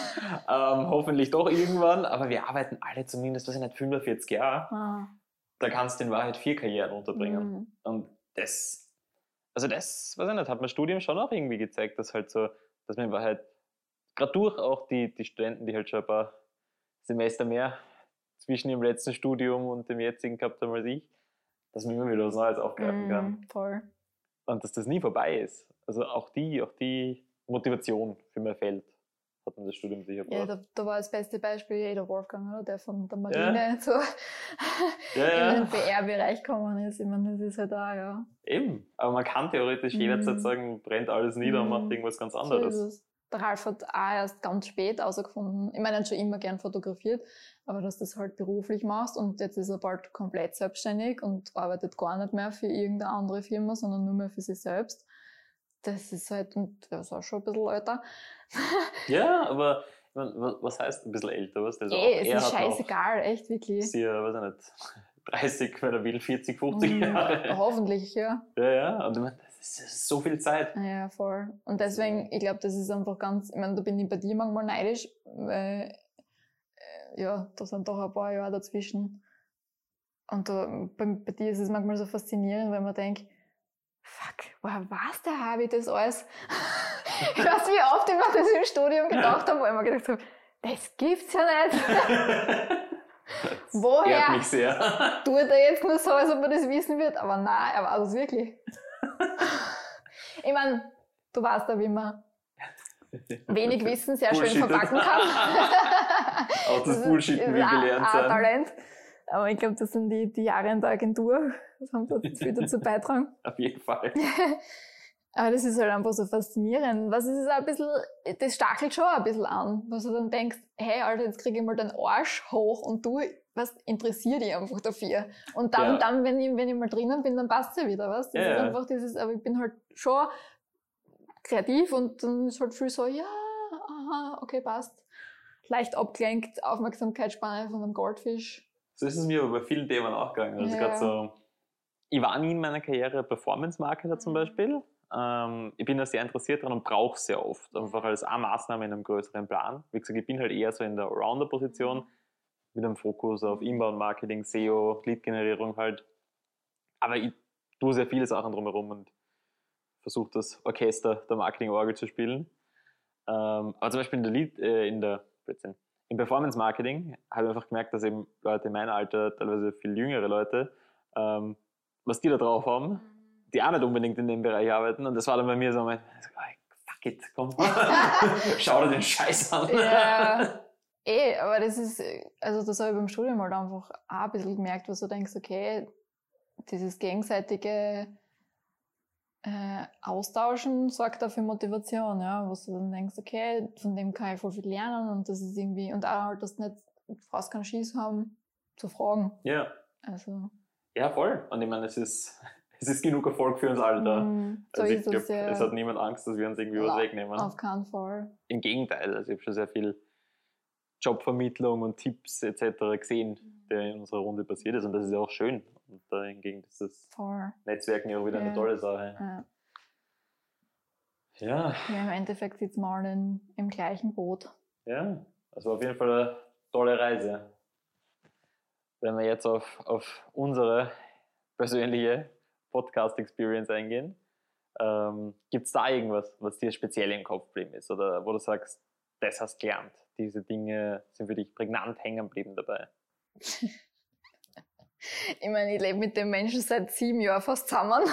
ähm, hoffentlich doch irgendwann, aber wir arbeiten alle zumindest, was ich nicht, 45 Jahre. Ah. Da kannst du in Wahrheit vier Karrieren unterbringen. Mhm. Und das, also das, weiß ich nicht, hat mein Studium schon auch irgendwie gezeigt, dass halt so, dass man in Wahrheit, gerade durch auch die, die Studenten, die halt schon ein paar Semester mehr zwischen ihrem letzten Studium und dem jetzigen gehabt haben als ich, dass man immer wieder was Neues aufgreifen kann. Mhm, voll. Und dass das nie vorbei ist. Also auch die, auch die Motivation für mein Feld hat mir das Studium sicher Ja, gebracht. da, da war das beste Beispiel eh der Wolfgang, oder? der von der Marine Ja, in ja. den PR-Bereich gekommen ist. Ich meine, das ist halt auch, ja. Eben. Aber man kann theoretisch jederzeit Mhm. sagen, brennt alles nieder und Mhm. macht irgendwas ganz So anderes. es. Der Ralf hat auch erst ganz spät herausgefunden, ich meine, er hat schon immer gern fotografiert, aber dass du das halt beruflich machst und jetzt ist er bald komplett selbstständig und arbeitet gar nicht mehr für irgendeine andere Firma, sondern nur mehr für sich selbst. Das ist halt, und er ist auch schon ein bisschen älter. Ja, aber ich mein, wa- was heißt ein bisschen älter? Was? Also Ey, auch es ist scheißegal, echt wirklich. sehr, weiß ich nicht, 30, wenn er will, 40, 50 Mhm, Jahre. Hoffentlich, ja. Ja, ja. Und ich mein, das ist so viel Zeit. Ja, voll. Und deswegen, ich glaube, das ist einfach ganz, ich meine, da bin ich bei dir manchmal neidisch, weil, äh, ja, da sind doch ein paar Jahre dazwischen. Und da, bei, bei dir ist es manchmal so faszinierend, weil man denkt, fuck, woher weiß der Harvey das alles? ich weiß, wie oft ich mir das im Studium gedacht habe, wo ich mir gedacht habe, das gibt's ja nicht. Das Woher? Mich sehr. Tut er jetzt nur so, als ob er das wissen wird? Aber nein, er weiß es wirklich. Ich meine, du weißt ja, wie man wenig Wissen sehr schön verpacken kann. Auch das ist- Bullshitten will gelernt sein. Talent. Aber ich glaube, das sind die, die Jahre in der Agentur. Das haben da viel dazu beitragen. Auf jeden Fall. Aber das ist halt einfach so faszinierend. Was ist es ein bisschen, das stachelt schon ein bisschen an, was du dann denkst, hey, Alter, jetzt kriege ich mal den Arsch hoch und du, was interessiert dich einfach dafür? Und dann, Ja. dann wenn, ich, wenn ich mal drinnen bin, dann passt ja wieder, was? Das Ja, ist einfach dieses, aber ich bin halt schon kreativ und dann ist halt viel so, ja, aha, okay, passt. Leicht abgelenkt, Aufmerksamkeitsspanne von einem Goldfisch. So ist es mir aber bei vielen Themen auch gegangen. Also Ja. gerade so, ich war nie in meiner Karriere Performance-Marketer zum Mhm. Beispiel. Ähm, ich bin da sehr interessiert dran und brauche es sehr oft. Einfach als eine Maßnahme in einem größeren Plan. Wie gesagt, ich bin halt eher so in der Rounder-Position mit einem Fokus auf Inbound-Marketing, SEO, Lead-Generierung halt. Aber ich tue sehr viele Sachen drumherum und versuche das Orchester der Marketing-Orgel zu spielen. Ähm, aber zum Beispiel in der, Lead, äh, in der Blödsinn, im Performance Marketing habe ich einfach gemerkt, dass eben Leute in meinem Alter, teilweise viel jüngere Leute, ähm, was die da drauf haben, die auch nicht unbedingt in dem Bereich arbeiten. Und das war dann bei mir so mein, fuck it, komm, schau dir den Scheiß an. Ja, eh, aber das ist, äh, also das habe ich beim Studium halt einfach auch ein bisschen gemerkt, wo du denkst, okay, dieses gegenseitige äh, Austauschen sorgt auch für Motivation, ja, wo du dann denkst, okay, von dem kann ich voll viel lernen und das ist irgendwie, und auch halt, dass du nicht, du brauchst keinen Schieß haben, zu fragen. Ja. Also, ja, voll. Und ich meine, es ist, es ist genug Erfolg für uns alle da. mm, so Also ich glaube, ja. es hat niemand Angst, dass wir uns irgendwie was wegnehmen. Auf keinen Fall. Im Gegenteil, also ich habe schon sehr viel Jobvermittlung und Tipps etc. gesehen, der in unserer Runde passiert ist und das ist ja auch schön. Und da hingegen ist das Voll. Netzwerken ja auch wieder Ja. eine tolle Sache. Ja. Ja, ja, im Endeffekt sitzen wir alle in, im gleichen Boot. ja, war auf jeden Fall eine tolle Reise. Wenn wir jetzt auf, auf unsere persönliche Podcast-Experience eingehen, ähm, gibt es da irgendwas, was dir speziell im Kopf geblieben ist oder wo du sagst, das hast du gelernt, diese Dinge sind für dich prägnant hängen geblieben dabei? Ich meine, ich lebe mit dem Menschen seit sieben Jahren fast zusammen.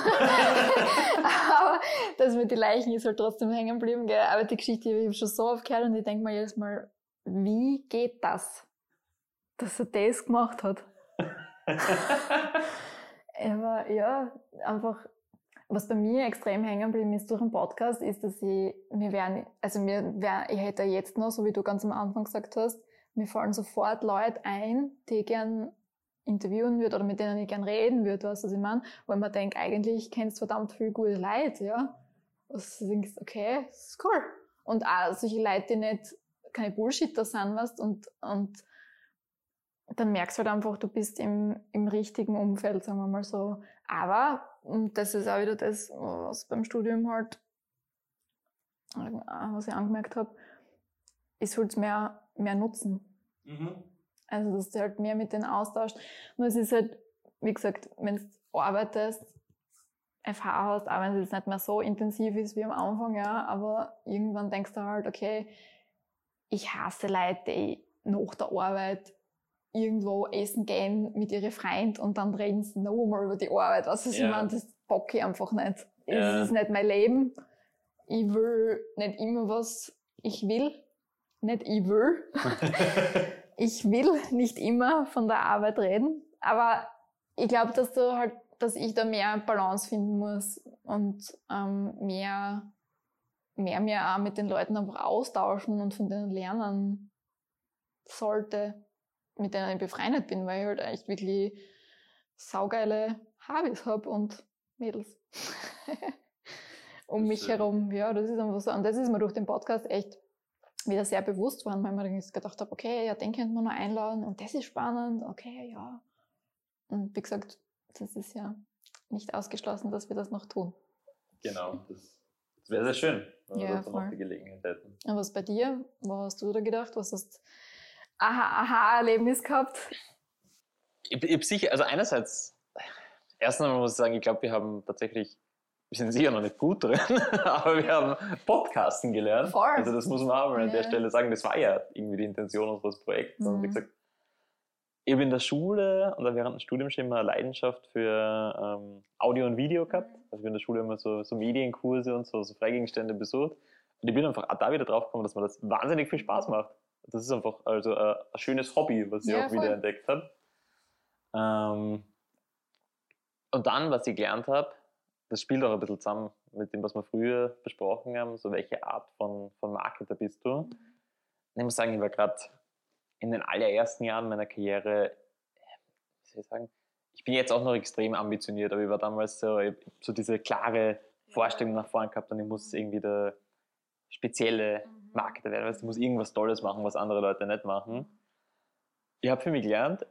Aber das mit den Leichen ist halt trotzdem hängen geblieben. Gell? Aber die Geschichte habe ich schon so oft gehört und ich denke mir jedes Mal, wie geht das, dass er das gemacht hat? Aber ja, einfach, was bei mir extrem hängen geblieben ist durch den Podcast, ist, dass ich, mir werden, also mir wär, ich hätte jetzt noch, so wie du ganz am Anfang gesagt hast, mir fallen sofort Leute ein, die gern interviewen würde oder mit denen ich gern reden würde, weißt du, was ich meine? Weil man denkt, eigentlich kennst du verdammt viel gute Leute, ja. Und du denkst, okay, das ist cool. Und auch solche Leute, die nicht keine Bullshitter sind, weißt und, und dann merkst du halt einfach, du bist im, im richtigen Umfeld, sagen wir mal so. Aber, und das ist auch wieder das, was beim Studium halt, was ich angemerkt habe, ist halt mehr, mehr Nutzen. Mhm. Also, dass du halt mehr mit denen austauschst. Nur es ist halt, wie gesagt, wenn du arbeitest, FH hast, auch wenn es jetzt nicht mehr so intensiv ist wie am Anfang, ja, aber irgendwann denkst du halt, okay, ich hasse Leute, die nach der Arbeit irgendwo essen gehen mit ihren Freunden und dann reden sie nochmal über die Arbeit. Also ja. ich meine, das bock ich einfach nicht. Ja. Es ist nicht mein Leben. Ich will nicht immer was ich will. Nicht ich will. ich will nicht immer von der Arbeit reden. Aber ich glaube, dass du halt, dass ich da mehr Balance finden muss und ähm, mehr, mehr mehr auch mit den Leuten einfach austauschen und von denen lernen sollte mit denen ich befreundet bin, weil ich halt echt wirklich saugeile Habis habe und Mädels. um mich herum. Ja, das ist einfach so. Und das ist mir durch den Podcast echt wieder sehr bewusst worden, weil man gedacht habe, okay, ja, den könnte man noch einladen und das ist spannend, okay, ja. Und wie gesagt, das ist ja nicht ausgeschlossen, dass wir das noch tun. Genau, das, das wäre sehr schön, wenn wir ja, noch die Gelegenheit hätten. Und was bei dir? Was hast du da gedacht? Was hast Aha-Erlebnis gehabt? Ich, ich sicher, also einerseits, erstens muss ich sagen, ich glaube, wir haben tatsächlich, wir sind sicher noch nicht gut drin, aber wir haben Podcasten gelernt. Voll. Also das muss man auch mal an der Stelle sagen, das war ja irgendwie die Intention unseres Projekts. Mhm. Und wie gesagt, ich habe in der Schule und während dem Studium schon immer eine Leidenschaft für ähm, Audio und Video gehabt. Also ich habe in der Schule immer so, so Medienkurse und so, so Freigegenstände besucht. Und ich bin einfach auch da wieder drauf gekommen, dass mir das wahnsinnig viel Spaß macht. Das ist einfach also ein, ein schönes Hobby, was sie ja, auch voll. wieder entdeckt hat. Ähm, und dann, was ich gelernt habe, das spielt auch ein bisschen zusammen mit dem, was wir früher besprochen haben, so welche Art von, von Marketer bist du. Ich muss sagen, ich war gerade in den allerersten Jahren meiner Karriere, wie soll ich sagen, ich bin jetzt auch noch extrem ambitioniert, aber ich war damals so, so diese klare Vorstellung nach vorne gehabt und ich muss irgendwie der spezielle mhm. Marketer werden, weil du musst irgendwas Tolles machen, was andere Leute nicht machen. Ich habe für mich gelernt,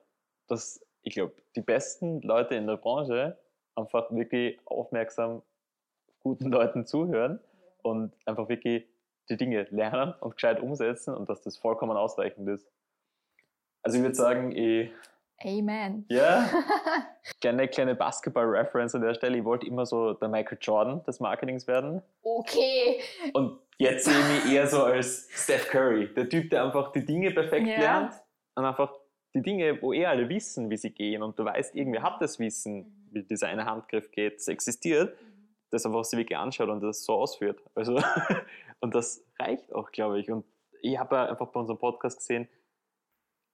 dass ich glaube, die besten Leute in der Branche einfach wirklich aufmerksam guten Leuten zuhören und einfach wirklich die Dinge lernen und gescheit umsetzen und dass das vollkommen ausreichend ist. Also ich würde sagen, ich Amen. Ja. Gerne kleine Basketball-Reference an der Stelle. Ich wollte immer so der Michael Jordan des Marketings werden. Okay. Und jetzt sehe ich mich eher so als Steph Curry. Der Typ, der einfach die Dinge perfekt ja. lernt und einfach die Dinge, wo eh alle wissen, wie sie gehen und du weißt, irgendwer hat das Wissen, wie dieser eine Handgriff geht, es existiert, das einfach sich wirklich anschaut und das so ausführt. Also, und das reicht auch, glaube ich. Und ich habe ja einfach bei unserem Podcast gesehen,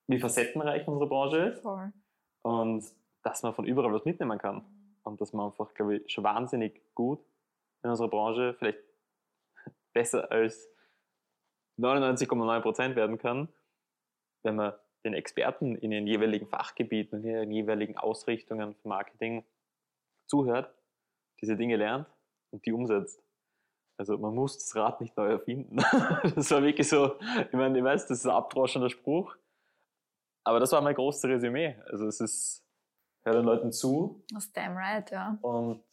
wie facettenreich unsere Branche ist. Voll. Und dass man von überall was mitnehmen kann. Und dass man einfach, glaube ich, schon wahnsinnig gut in unserer Branche, vielleicht besser als 99,9% werden kann, wenn man den Experten in den jeweiligen Fachgebieten in den jeweiligen Ausrichtungen für Marketing zuhört, diese Dinge lernt und die umsetzt. Also man muss das Rad nicht neu erfinden. das war wirklich so, ich meine, ich weiß, das ist ein abdroschender Spruch, aber das war mein großes Resümee. Also es ist, hör den Leuten zu. Das damn right, ja. Und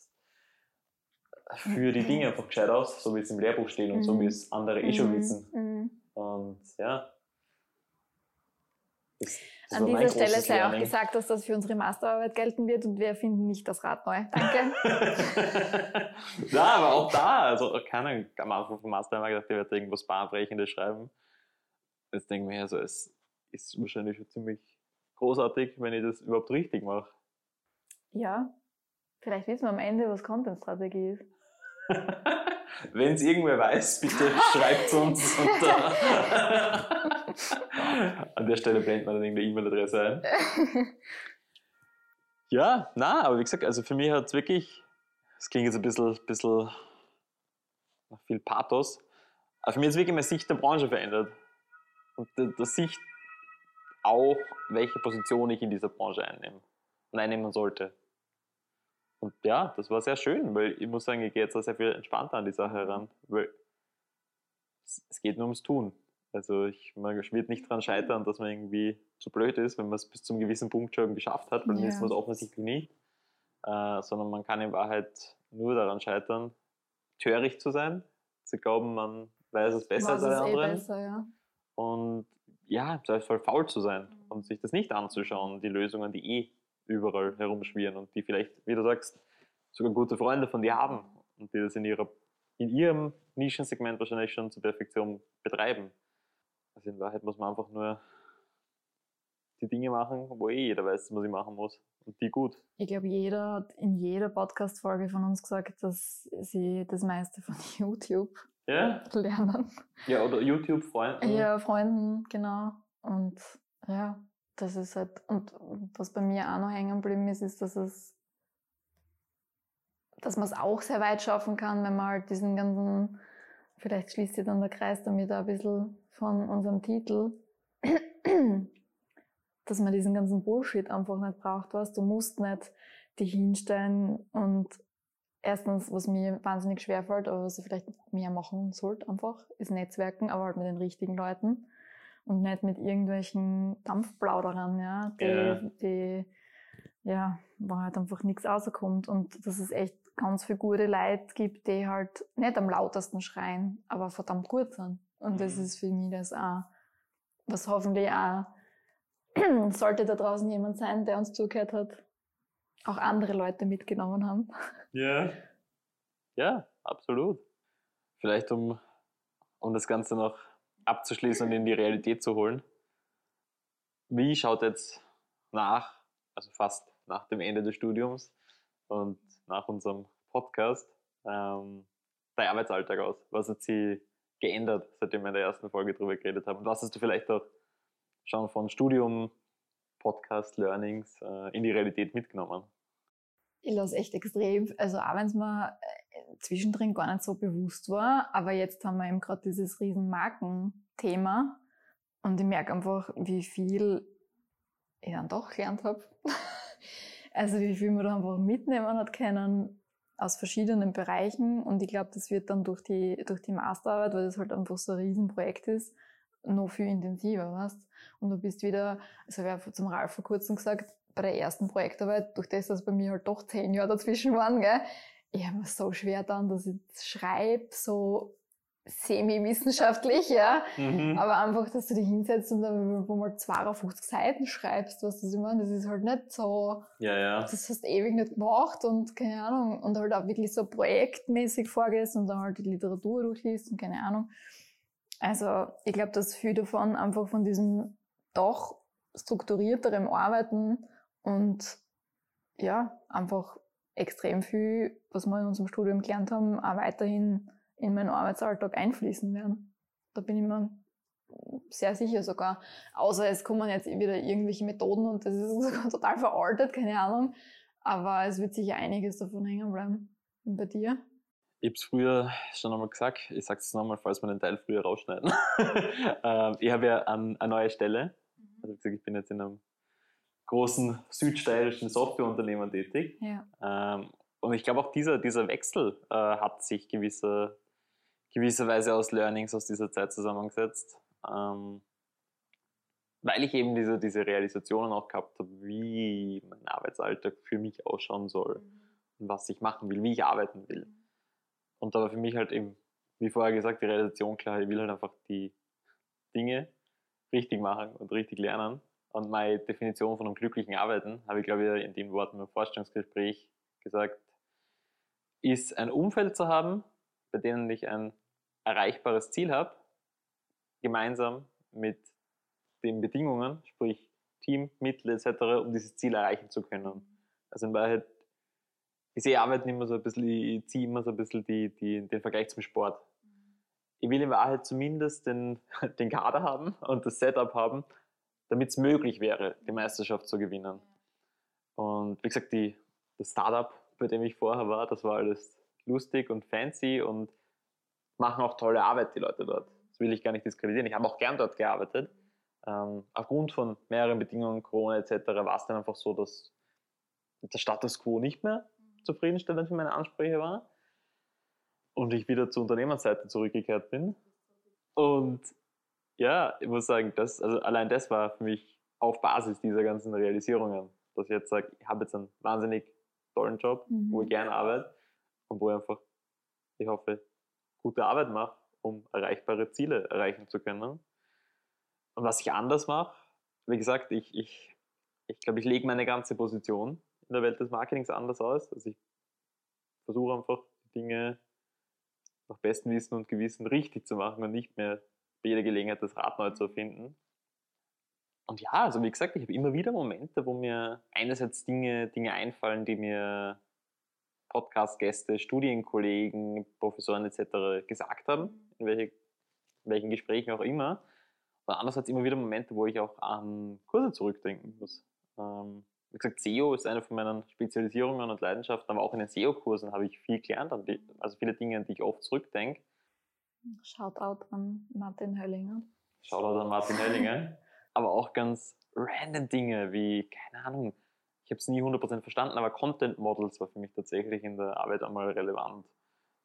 führe die Dinge einfach gescheit aus, so wie es im Lehrbuch steht und mhm. so wie es andere eh schon mhm. wissen. Mhm. Und ja. Das, das An dieser Stelle sei Learning. auch gesagt, dass das für unsere Masterarbeit gelten wird und wir erfinden nicht das Rad neu. Danke. ja, aber auch da, also keine am Anfang vom Master haben wir gedacht, der wird irgendwas Bahnbrechendes schreiben. Jetzt denke ich mir, also es ist wahrscheinlich schon ziemlich großartig, wenn ich das überhaupt richtig mache. Ja, vielleicht wissen wir am Ende, was Content-Strategie ist. wenn es irgendwer weiß, bitte schreibt es uns. An der Stelle blendet man dann irgendeine E-Mail-Adresse ein. Ja, na, aber wie gesagt, also für mich hat es wirklich, es klingt jetzt ein bisschen, bisschen nach viel Pathos, aber für mich hat es wirklich meine Sicht der Branche verändert. Und der, der Sicht auch, welche Position ich in dieser Branche einnehme und einnehmen sollte. Und ja, das war sehr schön, weil ich muss sagen, ich gehe jetzt auch sehr viel entspannter an die Sache heran, weil es geht nur ums Tun. Also ich, man wird nicht daran scheitern, dass man irgendwie zu blöd ist, wenn man es bis zum gewissen Punkt schon geschafft hat, weil ja. dann ist man es offensichtlich nie. Äh, sondern man kann in Wahrheit nur daran scheitern, töricht zu sein, zu glauben, man weiß es besser als alle eh anderen. Eh besser, ja. Und ja, im Zweifelsfall faul zu sein mhm. und sich das nicht anzuschauen, die Lösungen, die eh überall herumschwirren und die vielleicht, wie du sagst, sogar gute Freunde von dir haben und die das in, ihrer, in ihrem Nischensegment wahrscheinlich schon zur Perfektion betreiben. Also in Wahrheit muss man einfach nur die Dinge machen, wo eh jeder weiß, was ich machen muss. Und die gut. Ich glaube, jeder hat in jeder Podcast-Folge von uns gesagt, dass sie das meiste von YouTube ja? lernen. Ja, oder YouTube-Freunden. Ja, Freunden, genau. Und ja, das ist halt, und was bei mir auch noch hängen geblieben ist, ist, dass es, dass man es auch sehr weit schaffen kann, wenn man halt diesen ganzen, vielleicht schließt sich dann der Kreis damit auch ein bisschen von unserem Titel, dass man diesen ganzen Bullshit einfach nicht braucht, was du musst nicht dich hinstellen und erstens, was mir wahnsinnig schwer fällt, aber was ich vielleicht mehr machen sollte einfach, ist Netzwerken, aber halt mit den richtigen Leuten und nicht mit irgendwelchen Dampfplauderern, ja, die, ja. die ja, wo halt einfach nichts rauskommt und dass es echt ganz viele gute Leute gibt, die halt nicht am lautesten schreien, aber verdammt gut sind. Und das mhm. ist für mich das auch, was hoffentlich auch, sollte da draußen jemand sein, der uns zugehört hat, auch andere Leute mitgenommen haben. Ja, ja, absolut. Vielleicht um, um das Ganze noch abzuschließen und in die Realität zu holen. Wie schaut jetzt nach, also fast nach dem Ende des Studiums und nach unserem Podcast, ähm, dein Arbeitsalltag aus? Was hat sich geändert, seitdem wir in der ersten Folge darüber geredet haben? Und was hast du vielleicht auch schon von Studium, Podcast, Learnings äh, in die Realität mitgenommen? Ich lasse echt extrem, also auch wenn es mir zwischendrin gar nicht so bewusst war, aber jetzt haben wir eben gerade dieses riesen Markenthema. Und ich merke einfach, wie viel ich dann doch gelernt habe. also wie viel man da einfach mitnehmen hat können aus verschiedenen Bereichen. Und ich glaube, das wird dann durch die, durch die Masterarbeit, weil das halt einfach so ein Riesenprojekt ist, noch viel intensiver, weißt? Und du bist wieder, also ich habe zum Ralf vor kurzem gesagt, bei der ersten Projektarbeit, durch das, dass bei mir halt doch zehn Jahre dazwischen waren, gell, ich habe mir so schwer dann, dass ich schreibe, so semi-wissenschaftlich, ja. Mhm. Aber einfach, dass du dich hinsetzt und dann, wo mal 52 Seiten schreibst, was das immer, das ist halt nicht so, ja, ja. das hast du ewig nicht gemacht und keine Ahnung, und halt auch wirklich so projektmäßig vorgehst und dann halt die Literatur durchliest und keine Ahnung. Also, ich glaube, dass viel davon einfach von diesem doch strukturierterem Arbeiten und ja, einfach extrem viel, was wir in unserem Studium gelernt haben, auch weiterhin in meinen Arbeitsalltag einfließen werden. Da bin ich mir sehr sicher sogar. Außer es kommen jetzt wieder irgendwelche Methoden und das ist sogar total veraltet, keine Ahnung. Aber es wird sicher einiges davon hängen bleiben. Und bei dir? Ich habe es früher schon einmal gesagt, ich sage es nochmal, falls wir den Teil früher rausschneiden. Ähm, ich habe ja an, eine neue Stelle. Mhm. Also ich bin jetzt in einem großen südsteirischen Softwareunternehmen tätig. Ja. Ähm, und ich glaube auch dieser, dieser Wechsel äh, hat sich gewisse, gewisserweise aus Learnings aus dieser Zeit zusammengesetzt. Ähm, weil ich eben diese, diese Realisationen auch gehabt habe, wie mein Arbeitsalltag für mich ausschauen soll mhm. und was ich machen will, wie ich arbeiten will. Und da war für mich halt eben, wie vorher gesagt, die Realisation klar, ich will halt einfach die Dinge richtig machen und richtig lernen und meine Definition von einem glücklichen Arbeiten, habe ich glaube ich in den Worten im Vorstellungsgespräch gesagt, ist ein Umfeld zu haben, bei dem ich ein erreichbares Ziel habe, gemeinsam mit den Bedingungen, sprich Team, Mittel etc., um dieses Ziel erreichen zu können. Also in Wahrheit, ich sehe Arbeiten immer so ein bisschen, ich ziehe immer so ein bisschen die, die, den Vergleich zum Sport. Ich will in Wahrheit zumindest den, den Kader haben und das Setup haben, damit es möglich wäre, die Meisterschaft zu gewinnen. Und wie gesagt, die, das Startup, bei dem ich vorher war, das war alles lustig und fancy und machen auch tolle Arbeit, die Leute dort. Das will ich gar nicht diskreditieren. Ich habe auch gern dort gearbeitet. ähm, aufgrund von mehreren Bedingungen, Corona etc., war es dann einfach so, dass der Status quo nicht mehr zufriedenstellend für meine Ansprüche war und ich wieder zur Unternehmensseite zurückgekehrt bin. Und ja, ich muss sagen, das, also allein das war für mich auf Basis dieser ganzen Realisierungen, dass ich jetzt sage, ich habe jetzt einen wahnsinnig tollen Job, mhm. wo ich gerne arbeite und wo ich einfach, ich hoffe, gute Arbeit mache, um erreichbare Ziele erreichen zu können. Und was ich anders mache, wie gesagt, ich, ich, ich glaube, ich lege meine ganze Position in der Welt des Marketings anders aus. Also ich versuche einfach die Dinge nach bestem Wissen und Gewissen richtig zu machen und nicht mehr bei jeder Gelegenheit das Rad neu zu erfinden. Und ja, also wie gesagt, ich habe immer wieder Momente, wo mir einerseits Dinge, Dinge einfallen, die mir Podcast-Gäste, Studienkollegen, Professoren etc. gesagt haben, in, welche, in welchen Gesprächen auch immer. Und andererseits immer wieder Momente, wo ich auch an Kurse zurückdenken muss. Ähm, wie gesagt, SEO ist eine von meinen Spezialisierungen und Leidenschaften, aber auch in den SEO-Kursen habe ich viel gelernt, also viele Dinge, an die ich oft zurückdenke. Shoutout an Martin Höllinger. Shoutout an Martin Höllinger. aber auch ganz random Dinge wie, keine Ahnung, ich habe es nie 100% verstanden, aber Content Models war für mich tatsächlich in der Arbeit einmal relevant.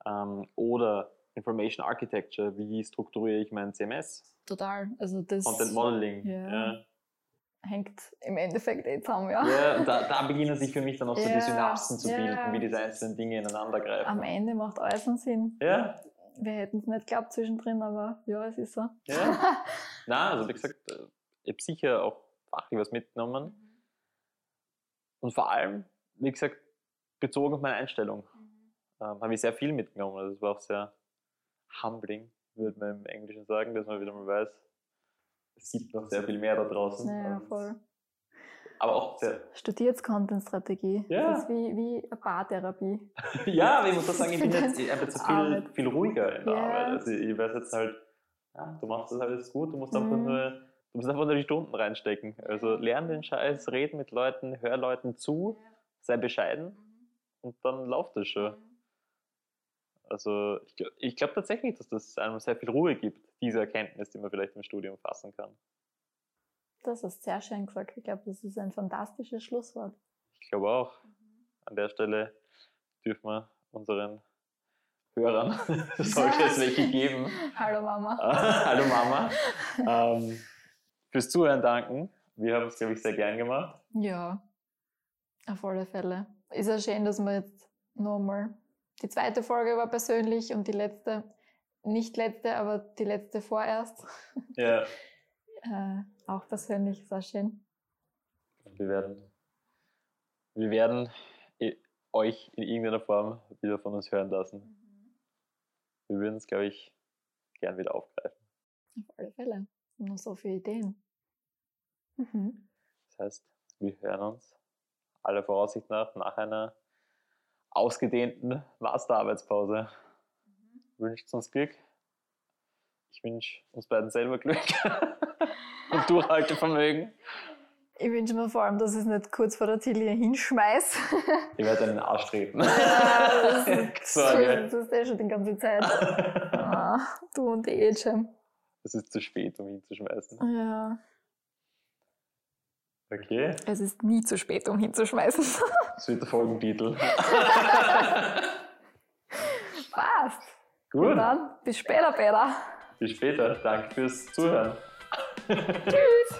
Ähm, oder Information Architecture, wie strukturiere ich mein CMS? Total. Also das, Content Modeling. Ja. ja hängt im Endeffekt eh zusammen, ja. Ja, da, da beginnen sich für mich dann auch so die Synapsen zu bilden, wie diese einzelnen Dinge ineinander greifen. Am Ende macht alles einen Sinn. Ja. Wir hätten es nicht geglaubt zwischendrin, aber ja, es ist so. Ja. Na, also wie gesagt, äh, ich habe sicher auch fachlich was mitgenommen. Mhm. Und vor allem, wie gesagt, bezogen auf meine Einstellung, mhm. ähm, habe ich sehr viel mitgenommen. Also es war auch sehr humbling, würde man im Englischen sagen, dass man wieder mal weiß, es gibt noch sehr viel mehr da draußen. Ja, voll. Aber auch sehr. Studiert Content-Strategie. Ja. Das ist wie, wie eine Paartherapie. ja, aber ich muss auch sagen, ich bin jetzt, ich jetzt viel, viel ruhiger in der ja. Arbeit. Also ich weiß jetzt halt, ja, du machst das alles gut, du musst mhm. einfach nur, du musst einfach nur die Stunden reinstecken. Also lern den Scheiß, reden mit Leuten, hör Leuten zu, sei bescheiden mhm. und dann läuft das schon. Mhm. Also ich, ich glaube tatsächlich, dass das einem sehr viel Ruhe gibt, diese Erkenntnis, die man vielleicht im Studium fassen kann. Das ist sehr schön gesagt. Ich glaube, das ist ein fantastisches Schlusswort. Ich glaube auch. An der Stelle dürfen wir unseren Hörern, sollte es welche geben. Hallo Mama. Hallo Mama. Ähm, fürs Zuhören danken. Wir haben es, glaube ich, sehr gern gemacht. Ja, auf alle Fälle. Ist ja schön, dass wir jetzt nochmal die zweite Folge war persönlich und die letzte, nicht letzte, aber die letzte vorerst. Ja. äh, auch persönlich, sehr schön. Wir werden, wir werden euch in irgendeiner Form wieder von uns hören lassen. Mhm. Wir würden es, glaube ich, gern wieder aufgreifen. Auf alle Fälle. Nur so viele Ideen. Mhm. Das heißt, wir hören uns aller Voraussicht nach nach einer ausgedehnten Masterarbeitspause. Mhm. Wünscht uns Glück. Ich wünsche uns beiden selber Glück und Durchhaltevermögen. Ich wünsche mir vor allem, dass ich es nicht kurz vor der Ziellinie hinschmeiß. ich werde einen Arsch treten. Ja, das, ist, das ist eh schon die ganze Zeit. Ah, du und die Age. Es ist zu spät, um ihn zu schmeißen. Ja. Okay. Es ist nie zu spät, um hinzuschmeißen. Das wird der Folgentitel. Passt. Gut. Und dann bis später, Peter. Bis später. Danke fürs Zuhören. Tschüss.